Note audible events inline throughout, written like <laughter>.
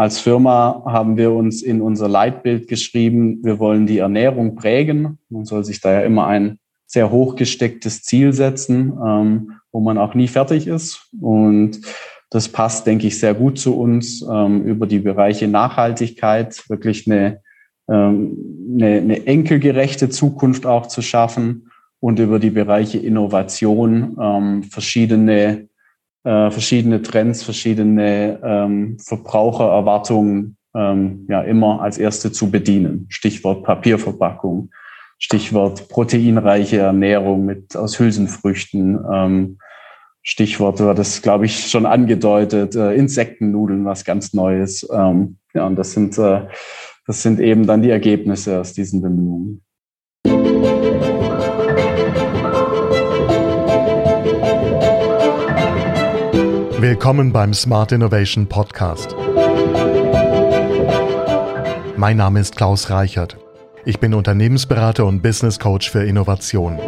als Firma haben wir uns in unser Leitbild geschrieben, wir wollen die Ernährung prägen. Man soll sich da ja immer ein sehr hoch gestecktes Ziel setzen, ähm, wo man auch nie fertig ist. Und das passt, denke ich, sehr gut zu uns ähm, über die Bereiche Nachhaltigkeit, wirklich eine, ähm, eine, eine enkelgerechte Zukunft auch zu schaffen und über die Bereiche Innovation ähm, verschiedene, äh, verschiedene Trends, verschiedene ähm, Verbrauchererwartungen ähm, ja immer als erste zu bedienen. Stichwort Papierverpackung, Stichwort proteinreiche Ernährung mit aus Hülsenfrüchten. Ähm, Stichwort war das, glaube ich, schon angedeutet, äh, Insektennudeln, was ganz Neues. Ähm, ja, und das sind, äh, das sind eben dann die Ergebnisse aus diesen Bemühungen. Willkommen beim Smart Innovation Podcast. Mein Name ist Klaus Reichert. Ich bin Unternehmensberater und Business Coach für Innovation.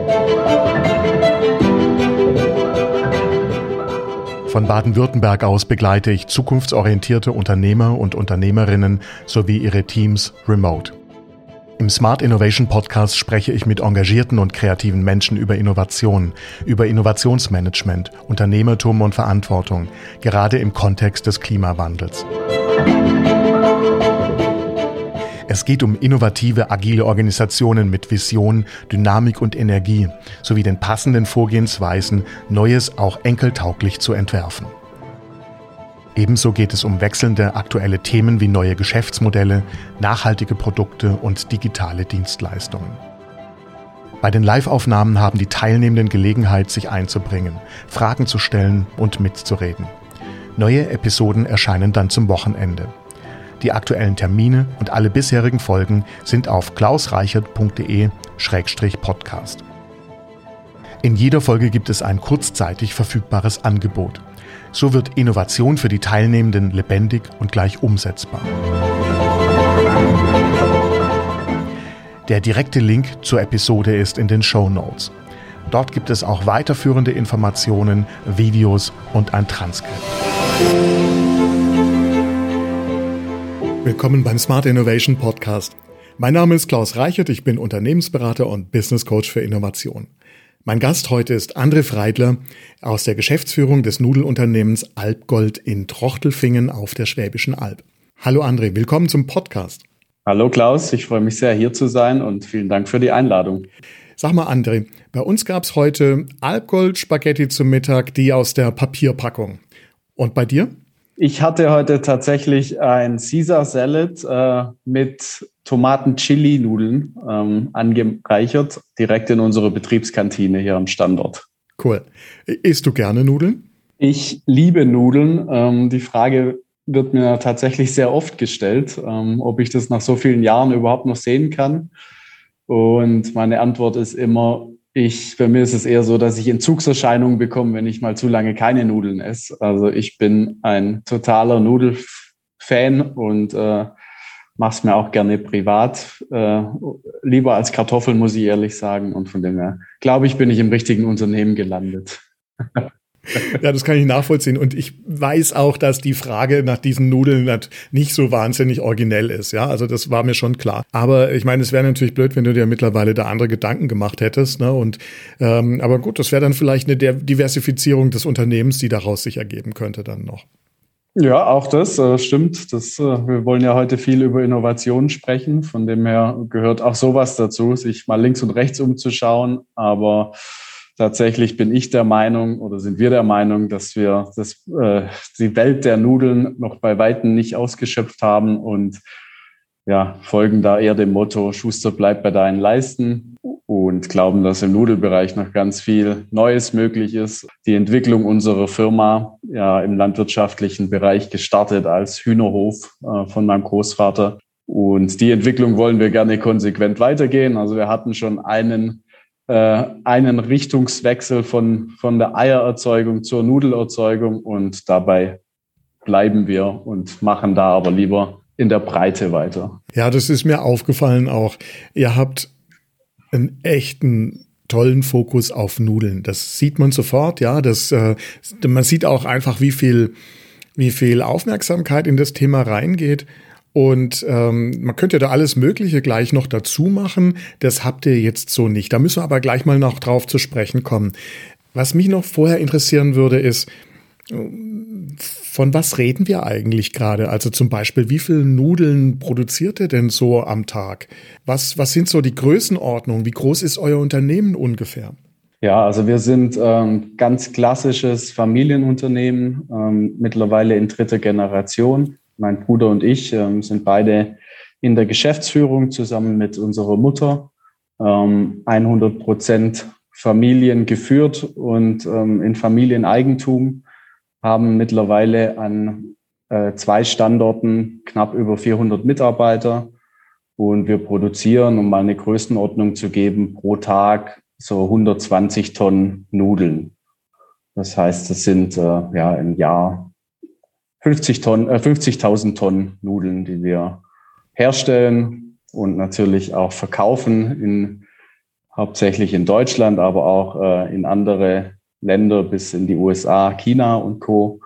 Von Baden-Württemberg aus begleite ich zukunftsorientierte Unternehmer und Unternehmerinnen sowie ihre Teams remote. Im Smart Innovation Podcast spreche ich mit engagierten und kreativen Menschen über Innovation, über Innovationsmanagement, Unternehmertum und Verantwortung, gerade im Kontext des Klimawandels. Es geht um innovative, agile Organisationen mit Vision, Dynamik und Energie sowie den passenden Vorgehensweisen, Neues auch enkeltauglich zu entwerfen. Ebenso geht es um wechselnde aktuelle Themen wie neue Geschäftsmodelle, nachhaltige Produkte und digitale Dienstleistungen. Bei den Live-Aufnahmen haben die Teilnehmenden Gelegenheit, sich einzubringen, Fragen zu stellen und mitzureden. Neue Episoden erscheinen dann zum Wochenende. Die aktuellen Termine und alle bisherigen Folgen sind auf klausreichert.de-podcast. In jeder Folge gibt es ein kurzzeitig verfügbares Angebot. So wird Innovation für die Teilnehmenden lebendig und gleich umsetzbar. Der direkte Link zur Episode ist in den Show Notes. Dort gibt es auch weiterführende Informationen, Videos und ein Transkript. Willkommen beim Smart Innovation Podcast. Mein Name ist Klaus Reichert, ich bin Unternehmensberater und Business Coach für Innovation. Mein Gast heute ist André Freidler aus der Geschäftsführung des Nudelunternehmens Alpgold in Trochtelfingen auf der Schwäbischen Alb. Hallo André, willkommen zum Podcast. Hallo Klaus, ich freue mich sehr hier zu sein und vielen Dank für die Einladung. Sag mal André, bei uns gab es heute Alpgold Spaghetti zum Mittag, die aus der Papierpackung. Und bei dir? Ich hatte heute tatsächlich ein Caesar Salad äh, mit Tomaten-Chili-Nudeln ähm, angereichert, direkt in unsere Betriebskantine hier am Standort. Cool. Isst du gerne Nudeln? Ich liebe Nudeln. Ähm, die Frage wird mir tatsächlich sehr oft gestellt, ähm, ob ich das nach so vielen Jahren überhaupt noch sehen kann. Und meine Antwort ist immer, ich, bei mir ist es eher so, dass ich Entzugserscheinungen bekomme, wenn ich mal zu lange keine Nudeln esse. Also ich bin ein totaler Nudelfan und äh, mache es mir auch gerne privat. Äh, lieber als Kartoffeln, muss ich ehrlich sagen. Und von dem her, glaube ich, bin ich im richtigen Unternehmen gelandet. <laughs> Ja, das kann ich nachvollziehen. Und ich weiß auch, dass die Frage nach diesen Nudeln nicht so wahnsinnig originell ist. Ja, also das war mir schon klar. Aber ich meine, es wäre natürlich blöd, wenn du dir mittlerweile da andere Gedanken gemacht hättest. Ne? Und ähm, aber gut, das wäre dann vielleicht eine Diversifizierung des Unternehmens, die daraus sich ergeben könnte dann noch. Ja, auch das äh, stimmt. Das, äh, wir wollen ja heute viel über Innovation sprechen. Von dem her gehört auch sowas dazu, sich mal links und rechts umzuschauen. Aber tatsächlich bin ich der Meinung oder sind wir der Meinung, dass wir das, äh, die Welt der Nudeln noch bei Weitem nicht ausgeschöpft haben und ja, folgen da eher dem Motto, Schuster bleibt bei deinen Leisten und glauben, dass im Nudelbereich noch ganz viel Neues möglich ist. Die Entwicklung unserer Firma ja im landwirtschaftlichen Bereich gestartet als Hühnerhof äh, von meinem Großvater. Und die Entwicklung wollen wir gerne konsequent weitergehen. Also wir hatten schon einen einen Richtungswechsel von, von der Eiererzeugung zur Nudelerzeugung und dabei bleiben wir und machen da aber lieber in der Breite weiter. Ja, das ist mir aufgefallen auch. Ihr habt einen echten tollen Fokus auf Nudeln. Das sieht man sofort, ja. Das, äh, man sieht auch einfach, wie viel wie viel Aufmerksamkeit in das Thema reingeht. Und ähm, man könnte da alles Mögliche gleich noch dazu machen. Das habt ihr jetzt so nicht. Da müssen wir aber gleich mal noch drauf zu sprechen kommen. Was mich noch vorher interessieren würde, ist, von was reden wir eigentlich gerade? Also zum Beispiel, wie viel Nudeln produziert ihr denn so am Tag? Was, was sind so die Größenordnungen? Wie groß ist euer Unternehmen ungefähr? Ja, also wir sind ähm, ganz klassisches Familienunternehmen, ähm, mittlerweile in dritter Generation. Mein Bruder und ich ähm, sind beide in der Geschäftsführung zusammen mit unserer Mutter. 100 ähm, Prozent Familien geführt und ähm, in Familieneigentum, haben mittlerweile an äh, zwei Standorten knapp über 400 Mitarbeiter. Und wir produzieren, um mal eine Größenordnung zu geben, pro Tag so 120 Tonnen Nudeln. Das heißt, das sind äh, ja im Jahr 50 Tonnen, äh, 50.000 Tonnen Nudeln, die wir herstellen und natürlich auch verkaufen in hauptsächlich in Deutschland, aber auch äh, in andere Länder bis in die USA, China und Co.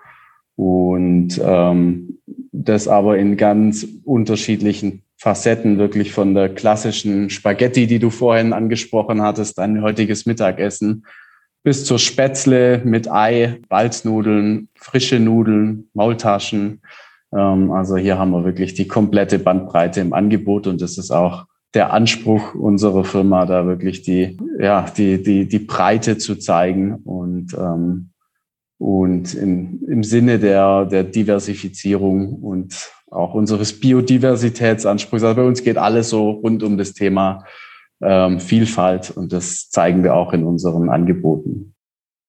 Und ähm, das aber in ganz unterschiedlichen Facetten wirklich von der klassischen Spaghetti, die du vorhin angesprochen hattest, dein heutiges Mittagessen, bis zur Spätzle mit Ei, Balznudeln, frische Nudeln, Maultaschen. Ähm, also hier haben wir wirklich die komplette Bandbreite im Angebot und das ist auch der Anspruch unserer Firma, da wirklich die, ja, die, die, die Breite zu zeigen und, ähm, und im, im Sinne der, der Diversifizierung und auch unseres Biodiversitätsanspruchs. Also bei uns geht alles so rund um das Thema ähm, Vielfalt und das zeigen wir auch in unseren Angeboten.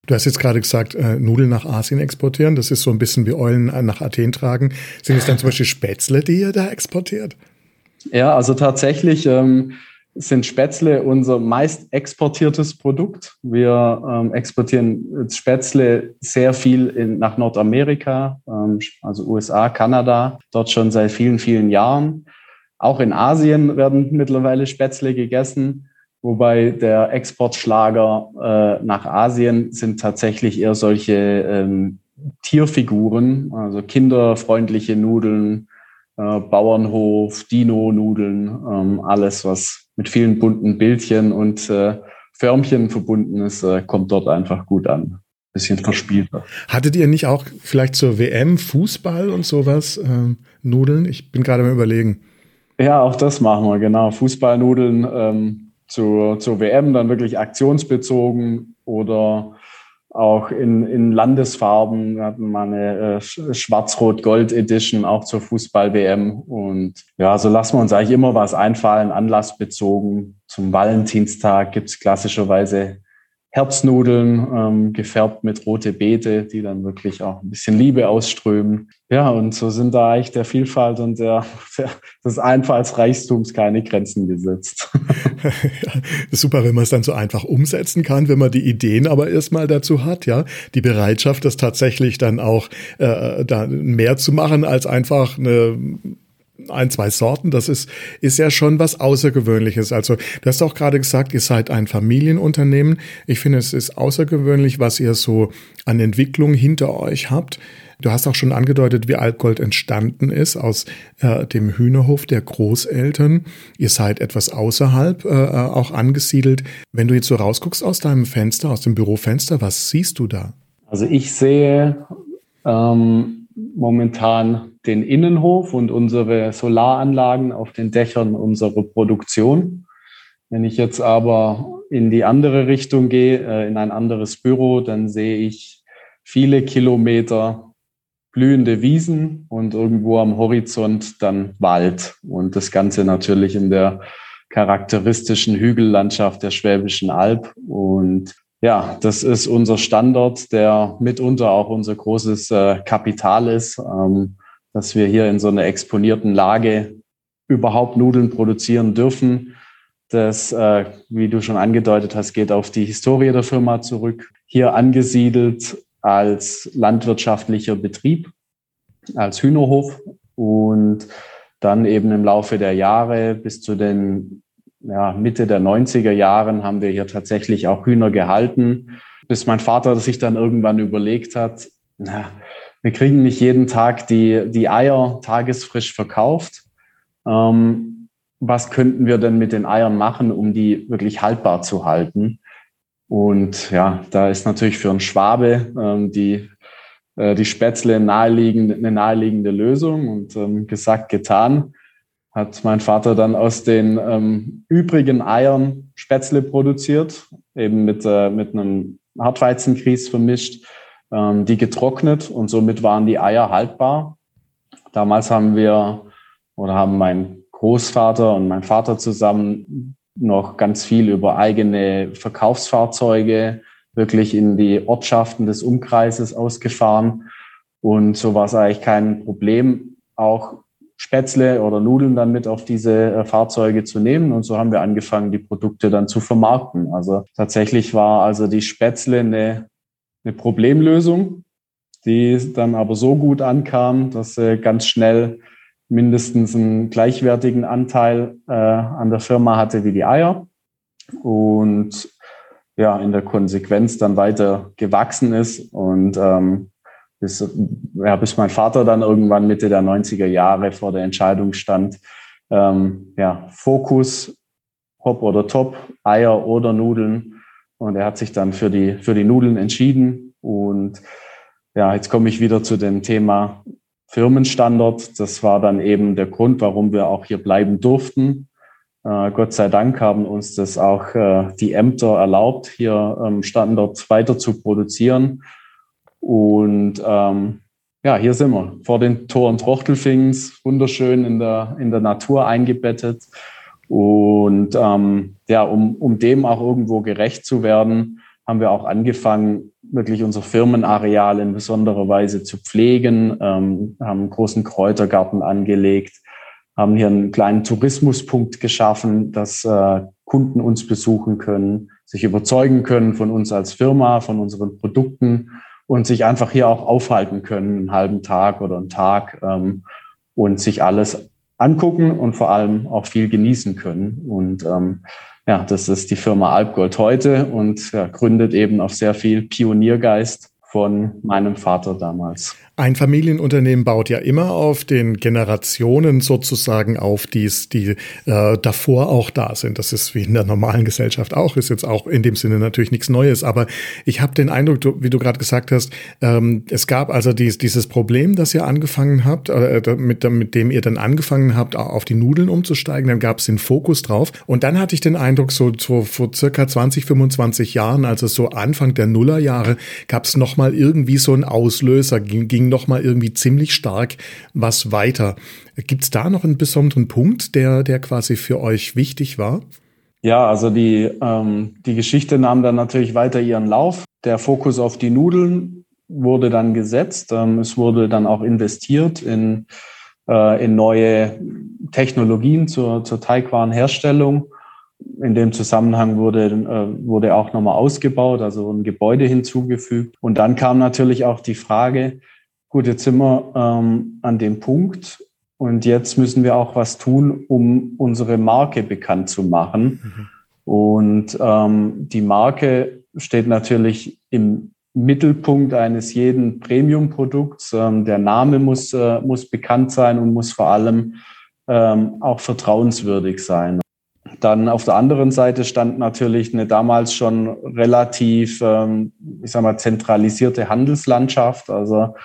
Du hast jetzt gerade gesagt, äh, Nudeln nach Asien exportieren. Das ist so ein bisschen wie Eulen nach Athen tragen. Sind es dann zum Beispiel Spätzle, die ihr da exportiert? Ja, also tatsächlich ähm, sind Spätzle unser meist exportiertes Produkt. Wir ähm, exportieren Spätzle sehr viel in, nach Nordamerika, ähm, also USA, Kanada, dort schon seit vielen, vielen Jahren. Auch in Asien werden mittlerweile Spätzle gegessen, wobei der Exportschlager äh, nach Asien sind tatsächlich eher solche ähm, Tierfiguren, also kinderfreundliche Nudeln, äh, Bauernhof, Dino-Nudeln, ähm, alles, was mit vielen bunten Bildchen und äh, Förmchen verbunden ist, äh, kommt dort einfach gut an. Bisschen verspielter. Hattet ihr nicht auch vielleicht zur WM Fußball und sowas äh, Nudeln? Ich bin gerade mal überlegen. Ja, auch das machen wir, genau. Fußballnudeln ähm, zur, zur WM, dann wirklich aktionsbezogen oder auch in, in Landesfarben. Wir hatten mal eine äh, Schwarz-Rot-Gold-Edition auch zur Fußball-WM. Und ja, so lassen wir uns eigentlich immer was einfallen, anlassbezogen. Zum Valentinstag gibt's klassischerweise Herznudeln, ähm, gefärbt mit rote Beete, die dann wirklich auch ein bisschen Liebe ausströmen. Ja, und so sind da eigentlich der Vielfalt und der, <laughs> der des Einfallsreichtums keine Grenzen gesetzt. ja, <laughs> <laughs> super, wenn man es dann so einfach umsetzen kann, wenn man die Ideen aber erstmal dazu hat, ja, die Bereitschaft, das tatsächlich dann auch äh, da mehr zu machen als einfach eine ein, zwei Sorten, das ist, ist ja schon was Außergewöhnliches. Also, du hast auch gerade gesagt, ihr seid ein Familienunternehmen. Ich finde, es ist außergewöhnlich, was ihr so an Entwicklung hinter euch habt. Du hast auch schon angedeutet, wie Altgold entstanden ist aus äh, dem Hühnerhof der Großeltern. Ihr seid etwas außerhalb äh, auch angesiedelt. Wenn du jetzt so rausguckst aus deinem Fenster, aus dem Bürofenster, was siehst du da? Also ich sehe ähm, momentan den Innenhof und unsere Solaranlagen auf den Dächern unserer Produktion. Wenn ich jetzt aber in die andere Richtung gehe, äh, in ein anderes Büro, dann sehe ich viele Kilometer blühende Wiesen und irgendwo am Horizont dann Wald. Und das Ganze natürlich in der charakteristischen Hügellandschaft der Schwäbischen Alb. Und ja, das ist unser Standort, der mitunter auch unser großes äh, Kapital ist, ähm, dass wir hier in so einer exponierten Lage überhaupt Nudeln produzieren dürfen. Das, äh, wie du schon angedeutet hast, geht auf die Historie der Firma zurück. Hier angesiedelt als landwirtschaftlicher Betrieb, als Hühnerhof und dann eben im Laufe der Jahre bis zu den ja, Mitte der 90er Jahren haben wir hier tatsächlich auch Hühner gehalten, bis mein Vater sich dann irgendwann überlegt hat, na, wir kriegen nicht jeden Tag die, die Eier tagesfrisch verkauft. Ähm, was könnten wir denn mit den Eiern machen, um die wirklich haltbar zu halten? Und ja, da ist natürlich für einen Schwabe ähm, die, äh, die Spätzle naheliegende, eine naheliegende Lösung und ähm, gesagt, getan hat mein Vater dann aus den ähm, übrigen Eiern Spätzle produziert, eben mit, äh, mit einem Hartweizengrieß vermischt, ähm, die getrocknet und somit waren die Eier haltbar. Damals haben wir oder haben mein Großvater und mein Vater zusammen noch ganz viel über eigene Verkaufsfahrzeuge wirklich in die Ortschaften des Umkreises ausgefahren. Und so war es eigentlich kein Problem, auch Spätzle oder Nudeln dann mit auf diese äh, Fahrzeuge zu nehmen. Und so haben wir angefangen, die Produkte dann zu vermarkten. Also tatsächlich war also die Spätzle eine, eine Problemlösung, die dann aber so gut ankam, dass sie ganz schnell mindestens einen gleichwertigen Anteil äh, an der Firma hatte wie die Eier und ja, in der Konsequenz dann weiter gewachsen ist und ähm, bis, ja, bis mein Vater dann irgendwann Mitte der 90er Jahre vor der Entscheidung stand, ähm, ja, Fokus, Hop oder Top, Eier oder Nudeln. Und er hat sich dann für die, für die Nudeln entschieden. Und ja, jetzt komme ich wieder zu dem Thema Firmenstandort. Das war dann eben der Grund, warum wir auch hier bleiben durften. Äh, Gott sei Dank haben uns das auch äh, die Ämter erlaubt, hier am Standort weiter zu produzieren. Und ähm, ja, hier sind wir vor den Toren Trochtelfings, wunderschön in der, in der Natur eingebettet. Und ähm, ja, um, um dem auch irgendwo gerecht zu werden, haben wir auch angefangen, wirklich unser Firmenareal in besonderer Weise zu pflegen, ähm, haben einen großen Kräutergarten angelegt, haben hier einen kleinen Tourismuspunkt geschaffen, dass äh, Kunden uns besuchen können, sich überzeugen können von uns als Firma, von unseren Produkten und sich einfach hier auch aufhalten können, einen halben Tag oder einen Tag ähm, und sich alles angucken und vor allem auch viel genießen können. Und ähm, ja, das ist die Firma Alpgold heute und ja, gründet eben auf sehr viel Pioniergeist von meinem Vater damals. Ein Familienunternehmen baut ja immer auf den Generationen sozusagen auf, die's, die äh, davor auch da sind. Das ist wie in der normalen Gesellschaft auch, ist jetzt auch in dem Sinne natürlich nichts Neues. Aber ich habe den Eindruck, du, wie du gerade gesagt hast, ähm, es gab also dies, dieses Problem, das ihr angefangen habt, äh, mit, mit dem ihr dann angefangen habt, auf die Nudeln umzusteigen. Dann gab es den Fokus drauf. Und dann hatte ich den Eindruck, so, so vor circa 20, 25 Jahren, also so Anfang der Nullerjahre, gab es nochmal irgendwie so einen Auslöser, ging, ging noch mal irgendwie ziemlich stark was weiter. Gibt es da noch einen besonderen Punkt, der, der quasi für euch wichtig war? Ja, also die, ähm, die Geschichte nahm dann natürlich weiter ihren Lauf. Der Fokus auf die Nudeln wurde dann gesetzt. Ähm, es wurde dann auch investiert in, äh, in neue Technologien zur, zur Teigwarenherstellung. In dem Zusammenhang wurde, äh, wurde auch nochmal ausgebaut, also ein Gebäude hinzugefügt. Und dann kam natürlich auch die Frage, gut, jetzt sind wir ähm, an dem Punkt und jetzt müssen wir auch was tun, um unsere Marke bekannt zu machen. Mhm. Und ähm, die Marke steht natürlich im Mittelpunkt eines jeden Premium-Produkts. Ähm, der Name muss, äh, muss bekannt sein und muss vor allem ähm, auch vertrauenswürdig sein. Dann auf der anderen Seite stand natürlich eine damals schon relativ, ähm, ich sag mal, zentralisierte Handelslandschaft. Also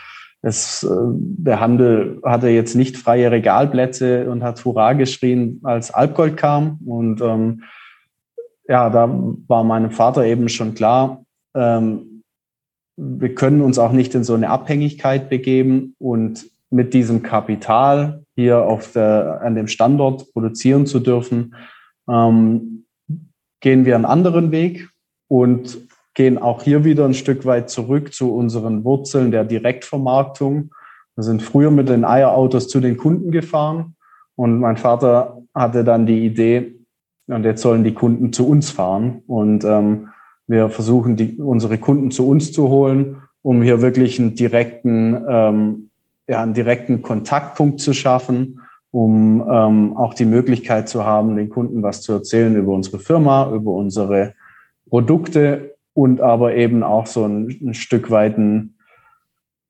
es, äh, der Handel hatte jetzt nicht freie Regalplätze und hat Hurra geschrien, als Alpgold kam. Und ähm, ja, da war meinem Vater eben schon klar, ähm, wir können uns auch nicht in so eine Abhängigkeit begeben und mit diesem Kapital hier auf der, an dem Standort produzieren zu dürfen, ähm, gehen wir einen anderen Weg und gehen auch hier wieder ein Stück weit zurück zu unseren Wurzeln der Direktvermarktung. Wir sind früher mit den Eierautos zu den Kunden gefahren und mein Vater hatte dann die Idee, und jetzt sollen die Kunden zu uns fahren. Und ähm, wir versuchen, die, unsere Kunden zu uns zu holen, um hier wirklich einen direkten, ähm, ja, einen direkten Kontaktpunkt zu schaffen, um ähm, auch die Möglichkeit zu haben, den Kunden was zu erzählen über unsere Firma, über unsere Produkte und aber eben auch so ein, ein Stück weit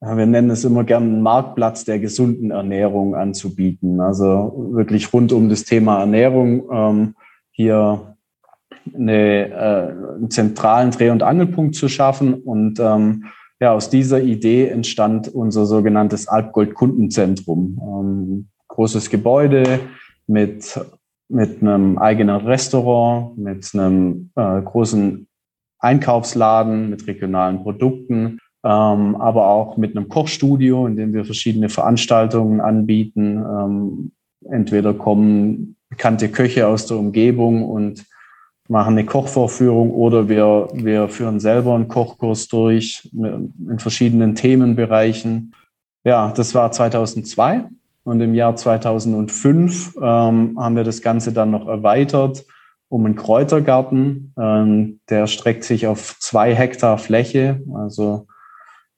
wir nennen es immer gerne einen Marktplatz der gesunden Ernährung anzubieten. Also wirklich rund um das Thema Ernährung ähm, hier eine, äh, einen zentralen Dreh- und Angelpunkt zu schaffen. Und ähm, ja, aus dieser Idee entstand unser sogenanntes Alpgold Kundenzentrum. Ähm, großes Gebäude mit, mit einem eigenen Restaurant, mit einem äh, großen Einkaufsladen, mit regionalen Produkten, ähm, aber auch mit einem Kochstudio, in dem wir verschiedene Veranstaltungen anbieten. Ähm, entweder kommen bekannte Köche aus der Umgebung und machen eine Kochvorführung oder wir, wir führen selber einen Kochkurs durch in verschiedenen Themenbereichen. Ja, das war 2002 und im Jahr 2005 ähm, haben wir das Ganze dann noch erweitert um einen Kräutergarten. Ähm, der streckt sich auf zwei Hektar Fläche, also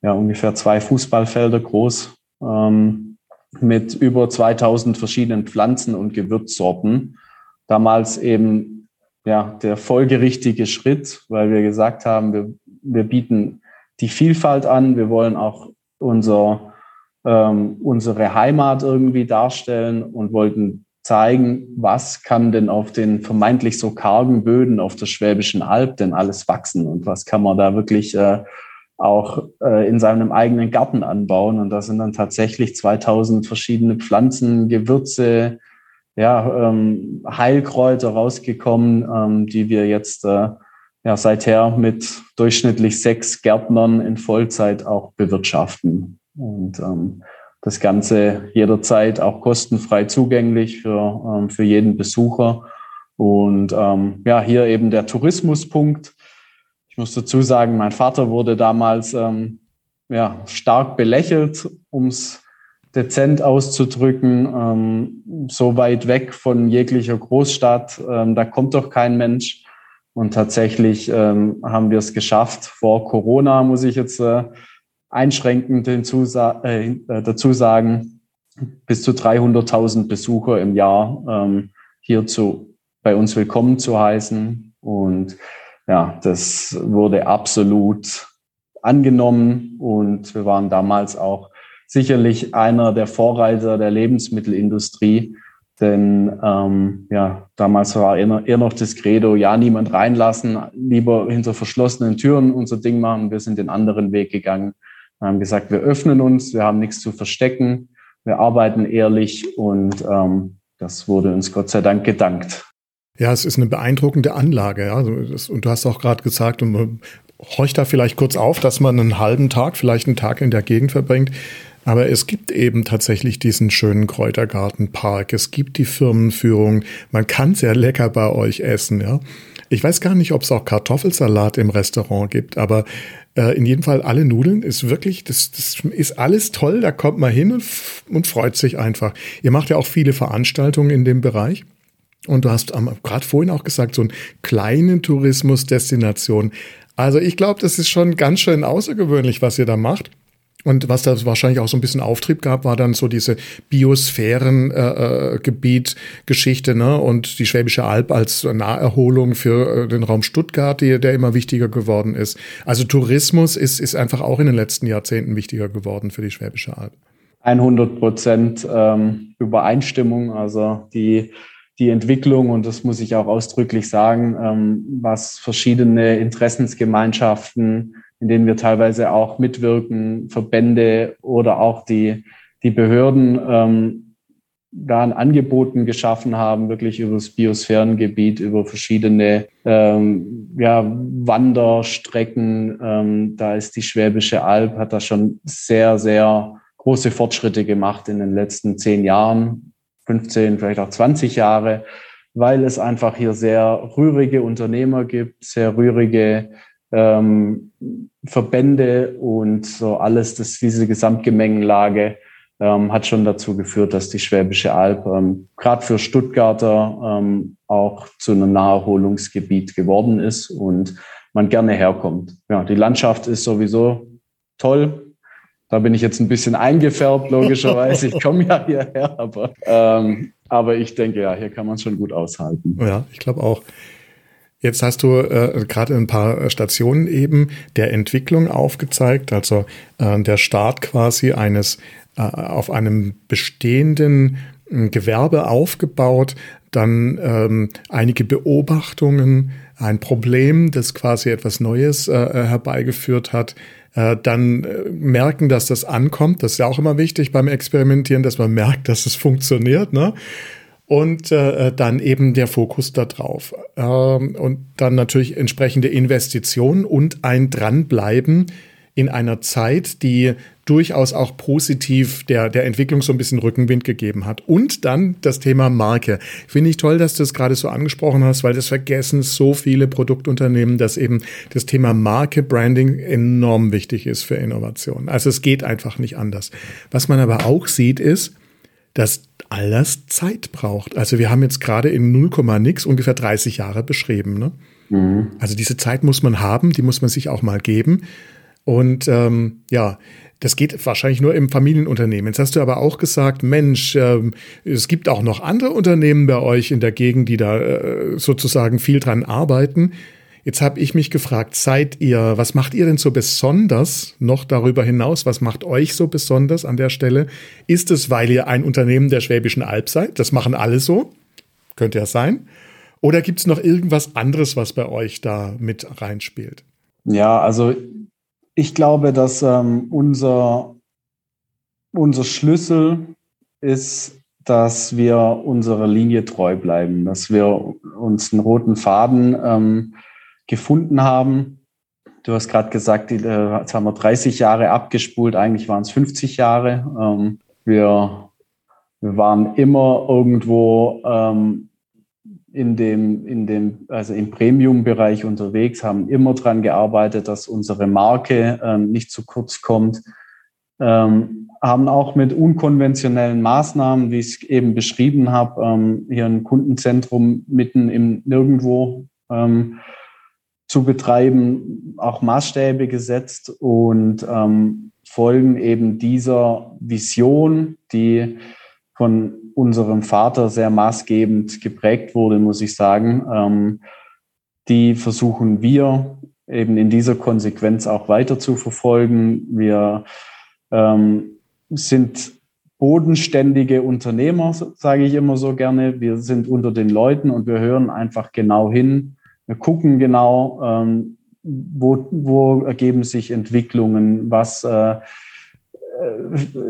ja, ungefähr zwei Fußballfelder groß, ähm, mit über 2000 verschiedenen Pflanzen und Gewürzsorten. Damals eben ja, der folgerichtige Schritt, weil wir gesagt haben, wir, wir bieten die Vielfalt an, wir wollen auch unser, ähm, unsere Heimat irgendwie darstellen und wollten zeigen, was kann denn auf den vermeintlich so kargen Böden auf der Schwäbischen Alb denn alles wachsen und was kann man da wirklich äh, auch äh, in seinem eigenen Garten anbauen. Und da sind dann tatsächlich 2000 verschiedene Pflanzen, Gewürze, ja, ähm, Heilkräuter rausgekommen, ähm, die wir jetzt äh, ja, seither mit durchschnittlich sechs Gärtnern in Vollzeit auch bewirtschaften. Und ähm, das Ganze jederzeit auch kostenfrei zugänglich für, ähm, für jeden Besucher. Und ähm, ja, hier eben der Tourismuspunkt. Ich muss dazu sagen, mein Vater wurde damals ähm, ja, stark belächelt, um es dezent auszudrücken, ähm, so weit weg von jeglicher Großstadt. Ähm, da kommt doch kein Mensch. Und tatsächlich ähm, haben wir es geschafft. Vor Corona muss ich jetzt äh, einschränkend hinzusa äh, äh, dazu sagen, bis zu 300.000 Besucher im Jahr ähm, hier zu, bei uns willkommen zu heißen. Und ja, das wurde absolut angenommen und wir waren damals auch sicherlich einer der Vorreiter der Lebensmittelindustrie, denn ähm, ja, damals war eher, eher noch das Credo, ja, niemand reinlassen, lieber hinter verschlossenen Türen unser Ding machen. Wir sind den anderen Weg gegangen wir haben gesagt, wir öffnen uns, wir haben nichts zu verstecken, wir arbeiten ehrlich und ähm, das wurde uns Gott sei Dank gedankt. Ja, es ist eine beeindruckende Anlage. Ja. Also und du hast auch gerade gesagt, und horcht da vielleicht kurz auf, dass man einen halben Tag, vielleicht einen Tag in der Gegend verbringt. Aber es gibt eben tatsächlich diesen schönen Kräutergartenpark. Es gibt die Firmenführung. Man kann sehr lecker bei euch essen, ja. Ich weiß gar nicht, ob es auch Kartoffelsalat im Restaurant gibt, aber äh, in jedem Fall alle Nudeln ist wirklich, das, das ist alles toll. Da kommt man hin und, und freut sich einfach. Ihr macht ja auch viele Veranstaltungen in dem Bereich. Und du hast gerade vorhin auch gesagt, so einen kleinen Tourismusdestination. Also ich glaube, das ist schon ganz schön außergewöhnlich, was ihr da macht. Und was da wahrscheinlich auch so ein bisschen Auftrieb gab, war dann so diese Biosphärengebiet-Geschichte, äh, äh ne? Und die Schwäbische Alb als Naherholung für äh, den Raum Stuttgart, die, der immer wichtiger geworden ist. Also Tourismus ist, ist einfach auch in den letzten Jahrzehnten wichtiger geworden für die Schwäbische Alb. 100 Prozent ähm, Übereinstimmung. Also die die Entwicklung, und das muss ich auch ausdrücklich sagen, ähm, was verschiedene Interessensgemeinschaften in denen wir teilweise auch mitwirken, Verbände oder auch die, die Behörden ähm, da an Angeboten geschaffen haben, wirklich über das Biosphärengebiet, über verschiedene ähm, ja, Wanderstrecken. Ähm, da ist die Schwäbische Alb, hat da schon sehr, sehr große Fortschritte gemacht in den letzten zehn Jahren, 15, vielleicht auch 20 Jahre, weil es einfach hier sehr rührige Unternehmer gibt, sehr rührige ähm, Verbände und so alles, das, diese Gesamtgemengenlage ähm, hat schon dazu geführt, dass die Schwäbische Alb ähm, gerade für Stuttgarter ähm, auch zu einem Naherholungsgebiet geworden ist und man gerne herkommt. Ja, die Landschaft ist sowieso toll. Da bin ich jetzt ein bisschen eingefärbt, logischerweise. Ich komme ja hierher, aber, ähm, aber ich denke, ja, hier kann man schon gut aushalten. Ja, ich glaube auch. Jetzt hast du äh, gerade ein paar Stationen eben der Entwicklung aufgezeigt, also äh, der Start quasi eines äh, auf einem bestehenden äh, Gewerbe aufgebaut, dann ähm, einige Beobachtungen, ein Problem, das quasi etwas Neues äh, herbeigeführt hat, äh, dann äh, merken, dass das ankommt. Das ist ja auch immer wichtig beim Experimentieren, dass man merkt, dass es funktioniert. Ne? Und äh, dann eben der Fokus da drauf. Ähm, und dann natürlich entsprechende Investitionen und ein Dranbleiben in einer Zeit, die durchaus auch positiv der, der Entwicklung so ein bisschen Rückenwind gegeben hat. Und dann das Thema Marke. Finde ich toll, dass du es gerade so angesprochen hast, weil das vergessen so viele Produktunternehmen, dass eben das Thema Marke, Branding enorm wichtig ist für Innovation. Also es geht einfach nicht anders. Was man aber auch sieht, ist, dass all das Zeit braucht. Also wir haben jetzt gerade in 0, nix ungefähr 30 Jahre beschrieben. Ne? Mhm. Also diese Zeit muss man haben, die muss man sich auch mal geben. Und ähm, ja, das geht wahrscheinlich nur im Familienunternehmen. Jetzt hast du aber auch gesagt, Mensch, äh, es gibt auch noch andere Unternehmen bei euch in der Gegend, die da äh, sozusagen viel dran arbeiten. Jetzt habe ich mich gefragt, seid ihr, was macht ihr denn so besonders noch darüber hinaus? Was macht euch so besonders an der Stelle? Ist es, weil ihr ein Unternehmen der Schwäbischen Alb seid? Das machen alle so. Könnte ja sein. Oder gibt es noch irgendwas anderes, was bei euch da mit reinspielt? Ja, also ich glaube, dass ähm, unser, unser Schlüssel ist, dass wir unserer Linie treu bleiben, dass wir uns einen roten Faden ähm, gefunden haben. Du hast gerade gesagt, die, äh, jetzt haben wir 30 Jahre abgespult, eigentlich waren es 50 Jahre. Ähm, wir, wir waren immer irgendwo ähm, in dem, in dem, also im Premium-Bereich unterwegs, haben immer daran gearbeitet, dass unsere Marke ähm, nicht zu kurz kommt. Ähm, haben auch mit unkonventionellen Maßnahmen, wie ich es eben beschrieben habe, ähm, hier ein Kundenzentrum mitten im Nirgendwo ähm, zu betreiben, auch Maßstäbe gesetzt und ähm, folgen eben dieser Vision, die von unserem Vater sehr maßgebend geprägt wurde, muss ich sagen. Ähm, die versuchen wir eben in dieser Konsequenz auch weiter zu verfolgen. Wir ähm, sind bodenständige Unternehmer, sage ich immer so gerne. Wir sind unter den Leuten und wir hören einfach genau hin, wir gucken genau, ähm, wo, wo ergeben sich Entwicklungen, was, äh, äh,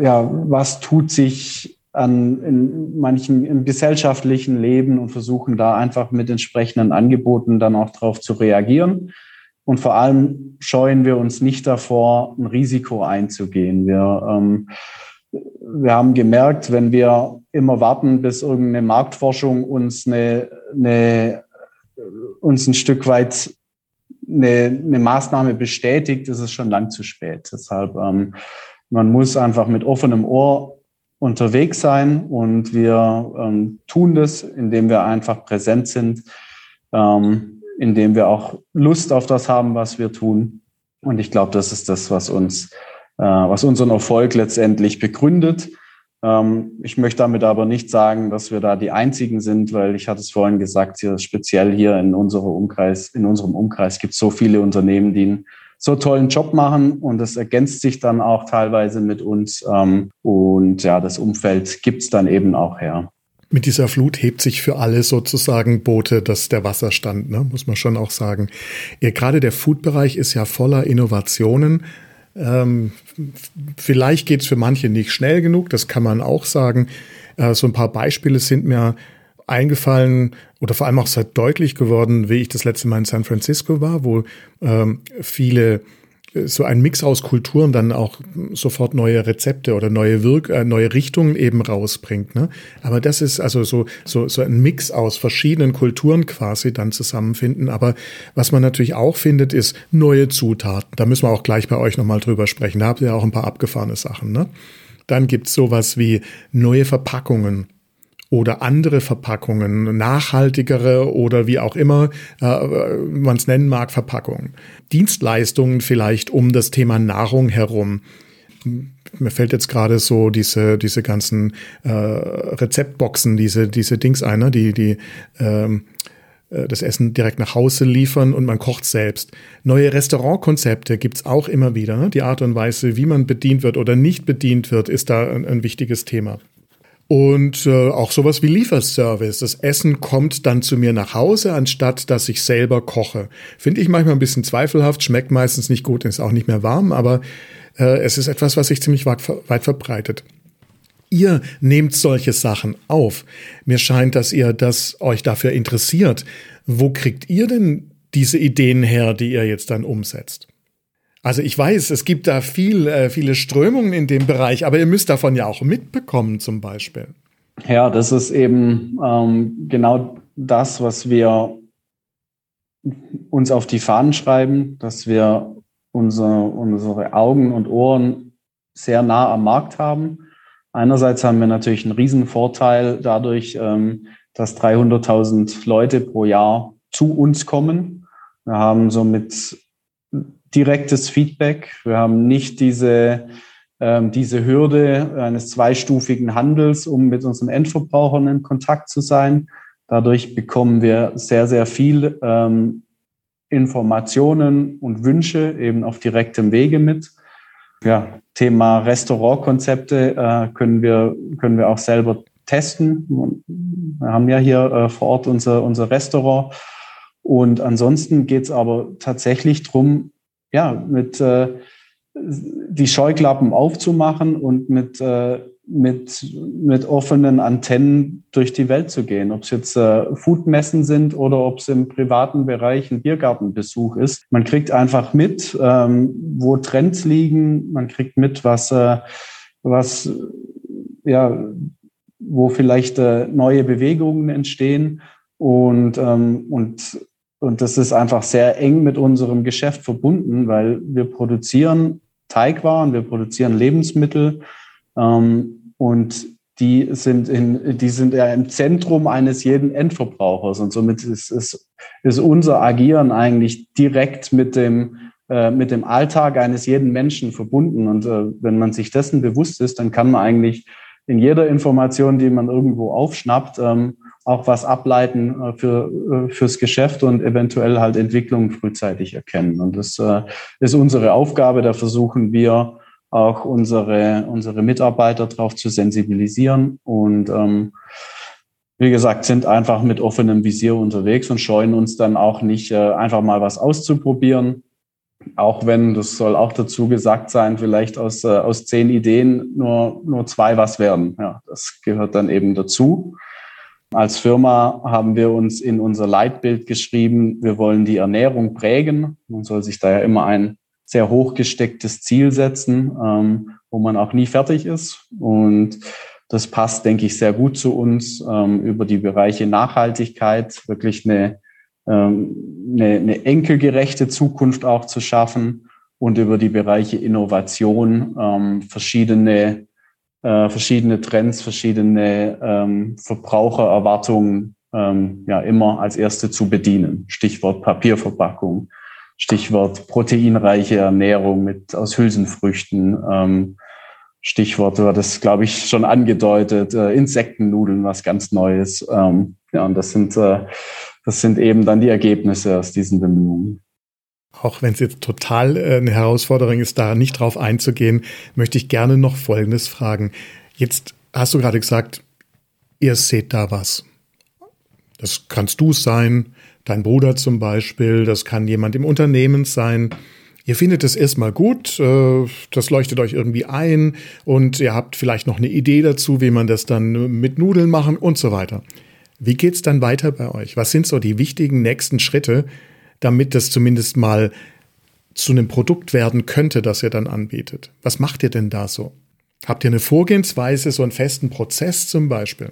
ja, was tut sich an, in manchen im gesellschaftlichen Leben und versuchen da einfach mit entsprechenden Angeboten dann auch darauf zu reagieren. Und vor allem scheuen wir uns nicht davor, ein Risiko einzugehen. Wir, ähm, wir haben gemerkt, wenn wir immer warten, bis irgendeine Marktforschung uns eine, eine uns ein Stück weit eine, eine Maßnahme bestätigt, ist es schon lang zu spät. Deshalb, ähm, man muss einfach mit offenem Ohr unterwegs sein und wir ähm, tun das, indem wir einfach präsent sind, ähm, indem wir auch Lust auf das haben, was wir tun. Und ich glaube, das ist das, was uns, äh, was unseren Erfolg letztendlich begründet. Ähm, ich möchte damit aber nicht sagen, dass wir da die einzigen sind, weil ich hatte es vorhin gesagt, hier speziell hier in unserem Umkreis, in unserem Umkreis gibt es so viele Unternehmen, die einen so tollen Job machen und das ergänzt sich dann auch teilweise mit uns. Ähm, und ja, das Umfeld gibt es dann eben auch her. Mit dieser Flut hebt sich für alle sozusagen Boote dass der Wasserstand, ne? muss man schon auch sagen. Ja, gerade der Food-Bereich ist ja voller Innovationen. Ähm, vielleicht geht es für manche nicht schnell genug, das kann man auch sagen. Äh, so ein paar Beispiele sind mir eingefallen oder vor allem auch sehr deutlich geworden, wie ich das letzte Mal in San Francisco war, wo ähm, viele so ein Mix aus Kulturen dann auch sofort neue Rezepte oder neue Wirk äh, neue Richtungen eben rausbringt. Ne? Aber das ist also so, so, so ein Mix aus verschiedenen Kulturen quasi dann zusammenfinden. Aber was man natürlich auch findet, ist neue Zutaten. Da müssen wir auch gleich bei euch nochmal drüber sprechen. Da habt ihr auch ein paar abgefahrene Sachen. Ne? Dann gibt's sowas wie neue Verpackungen oder andere Verpackungen, nachhaltigere oder wie auch immer äh, man es nennen mag, Verpackungen. Dienstleistungen vielleicht um das Thema Nahrung herum. Mir fällt jetzt gerade so diese, diese ganzen äh, Rezeptboxen, diese, diese Dings einer, die, die ähm, äh, das Essen direkt nach Hause liefern und man kocht selbst. Neue Restaurantkonzepte gibt's auch immer wieder. Ne? Die Art und Weise, wie man bedient wird oder nicht bedient wird, ist da ein, ein wichtiges Thema. Und äh, auch sowas wie Lieferservice. Das Essen kommt dann zu mir nach Hause, anstatt dass ich selber koche. Finde ich manchmal ein bisschen zweifelhaft, schmeckt meistens nicht gut, ist auch nicht mehr warm, aber äh, es ist etwas, was sich ziemlich weit, weit verbreitet. Ihr nehmt solche Sachen auf. Mir scheint, dass ihr das euch dafür interessiert. Wo kriegt ihr denn diese Ideen her, die ihr jetzt dann umsetzt? Also ich weiß, es gibt da viel, äh, viele Strömungen in dem Bereich, aber ihr müsst davon ja auch mitbekommen zum Beispiel. Ja, das ist eben ähm, genau das, was wir uns auf die Fahnen schreiben, dass wir unser, unsere Augen und Ohren sehr nah am Markt haben. Einerseits haben wir natürlich einen riesen Vorteil dadurch, ähm, dass 300.000 Leute pro Jahr zu uns kommen. Wir haben somit direktes Feedback. Wir haben nicht diese, ähm, diese Hürde eines zweistufigen Handels, um mit unseren Endverbrauchern in Kontakt zu sein. Dadurch bekommen wir sehr, sehr viel ähm, Informationen und Wünsche eben auf direktem Wege mit. Ja, Thema Restaurantkonzepte äh, können wir können wir auch selber testen. Wir haben ja hier äh, vor Ort unser unser Restaurant und ansonsten geht es aber tatsächlich drum ja, mit äh, die Scheuklappen aufzumachen und mit, äh, mit, mit offenen Antennen durch die Welt zu gehen. Ob es jetzt äh, Foodmessen sind oder ob es im privaten Bereich ein Biergartenbesuch ist. Man kriegt einfach mit, ähm, wo Trends liegen. Man kriegt mit, was, äh, was ja, wo vielleicht äh, neue Bewegungen entstehen. Und, ähm, und und das ist einfach sehr eng mit unserem Geschäft verbunden, weil wir produzieren Teigwaren, wir produzieren Lebensmittel ähm, und die sind, in, die sind ja im Zentrum eines jeden Endverbrauchers. Und somit ist, ist, ist unser Agieren eigentlich direkt mit dem, äh, mit dem Alltag eines jeden Menschen verbunden. Und äh, wenn man sich dessen bewusst ist, dann kann man eigentlich in jeder Information, die man irgendwo aufschnappt, ähm, auch was ableiten äh, für, äh, fürs Geschäft und eventuell halt Entwicklungen frühzeitig erkennen. Und das äh, ist unsere Aufgabe. Da versuchen wir auch unsere, unsere Mitarbeiter darauf zu sensibilisieren und ähm, wie gesagt, sind einfach mit offenem Visier unterwegs und scheuen uns dann auch nicht, einfach mal was auszuprobieren. Auch wenn, das soll auch dazu gesagt sein, vielleicht aus, aus zehn Ideen nur, nur zwei was werden. Ja, das gehört dann eben dazu. Als Firma haben wir uns in unser Leitbild geschrieben, wir wollen die Ernährung prägen. Man soll sich da ja immer ein sehr hoch gestecktes Ziel setzen, ähm, wo man auch nie fertig ist. Und das passt, denke ich, sehr gut zu uns, ähm, über die Bereiche Nachhaltigkeit wirklich eine, ähm, eine, eine enkelgerechte Zukunft auch zu schaffen und über die Bereiche Innovation ähm, verschiedene äh, verschiedene Trends, verschiedene ähm, Verbrauchererwartungen ähm, ja immer als erste zu bedienen. Stichwort Papierverpackung, Stichwort proteinreiche Ernährung mit aus Hülsenfrüchten. Ähm, Stichwort, du hattest, glaube ich, schon angedeutet, äh, Insektennudeln, was ganz Neues. Ähm, ja, und das sind, äh, das sind eben dann die Ergebnisse aus diesen Bemühungen. Auch wenn es jetzt total äh, eine Herausforderung ist, da nicht drauf einzugehen, möchte ich gerne noch Folgendes fragen. Jetzt hast du gerade gesagt, ihr seht da was. Das kannst du sein, dein Bruder zum Beispiel, das kann jemand im Unternehmen sein. Ihr findet es erstmal gut, äh, das leuchtet euch irgendwie ein und ihr habt vielleicht noch eine Idee dazu, wie man das dann mit Nudeln machen und so weiter. Wie geht's dann weiter bei euch? Was sind so die wichtigen nächsten Schritte, damit das zumindest mal zu einem Produkt werden könnte, das ihr dann anbietet. Was macht ihr denn da so? Habt ihr eine Vorgehensweise, so einen festen Prozess zum Beispiel?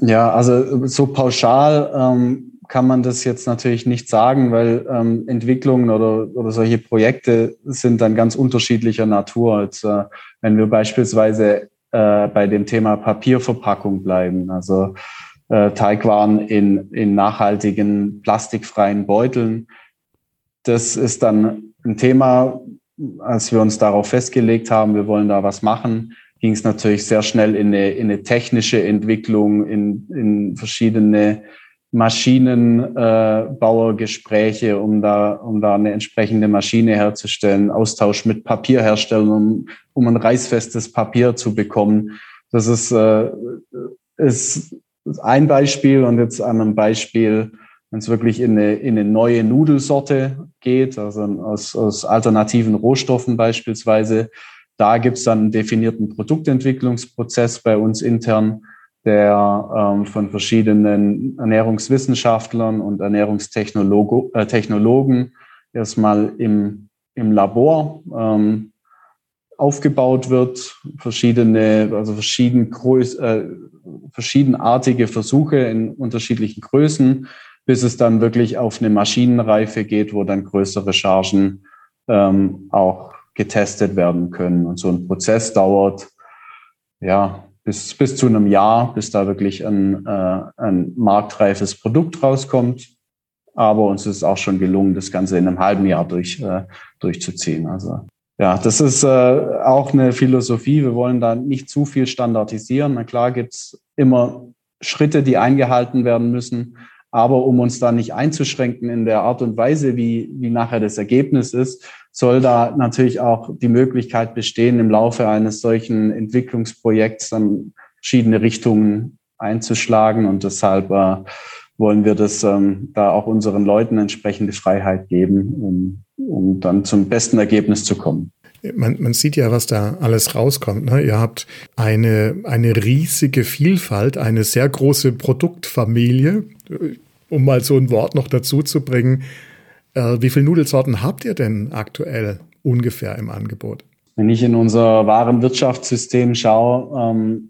Ja, also so pauschal ähm, kann man das jetzt natürlich nicht sagen, weil ähm, Entwicklungen oder, oder solche Projekte sind dann ganz unterschiedlicher Natur. Als, äh, wenn wir beispielsweise äh, bei dem Thema Papierverpackung bleiben, also Teigwaren in, in nachhaltigen, plastikfreien Beuteln. Das ist dann ein Thema, als wir uns darauf festgelegt haben, wir wollen da was machen, ging es natürlich sehr schnell in eine, in eine technische Entwicklung, in, in verschiedene Maschinenbauergespräche, um da, um da eine entsprechende Maschine herzustellen, Austausch mit Papierherstellern, um, um ein reißfestes Papier zu bekommen. Das ist, äh, ist ein Beispiel und jetzt an einem Beispiel, wenn es wirklich in eine, in eine neue Nudelsorte geht, also aus, aus alternativen Rohstoffen beispielsweise, da gibt es dann einen definierten Produktentwicklungsprozess bei uns intern, der ähm, von verschiedenen Ernährungswissenschaftlern und Ernährungstechnologen äh, erstmal im, im Labor ähm, aufgebaut wird, verschiedene, also verschieden Größ, äh, verschiedenartige Versuche in unterschiedlichen Größen, bis es dann wirklich auf eine Maschinenreife geht, wo dann größere Chargen ähm, auch getestet werden können. Und so ein Prozess dauert ja bis, bis zu einem Jahr, bis da wirklich ein, äh, ein marktreifes Produkt rauskommt. Aber uns ist auch schon gelungen, das Ganze in einem halben Jahr durch, äh, durchzuziehen. Also ja, das ist äh, auch eine Philosophie. Wir wollen da nicht zu viel standardisieren. Na klar gibt's immer Schritte, die eingehalten werden müssen. Aber um uns da nicht einzuschränken in der Art und Weise, wie, wie nachher das Ergebnis ist, soll da natürlich auch die Möglichkeit bestehen, im Laufe eines solchen Entwicklungsprojekts dann verschiedene Richtungen einzuschlagen. Und deshalb äh, wollen wir das ähm, da auch unseren Leuten entsprechende Freiheit geben, um, um dann zum besten Ergebnis zu kommen. Man, man sieht ja, was da alles rauskommt. Ne? Ihr habt eine, eine riesige Vielfalt, eine sehr große Produktfamilie, um mal so ein Wort noch dazu zu bringen. Äh, wie viele Nudelsorten habt ihr denn aktuell ungefähr im Angebot? Wenn ich in unser Warenwirtschaftssystem schaue, ähm,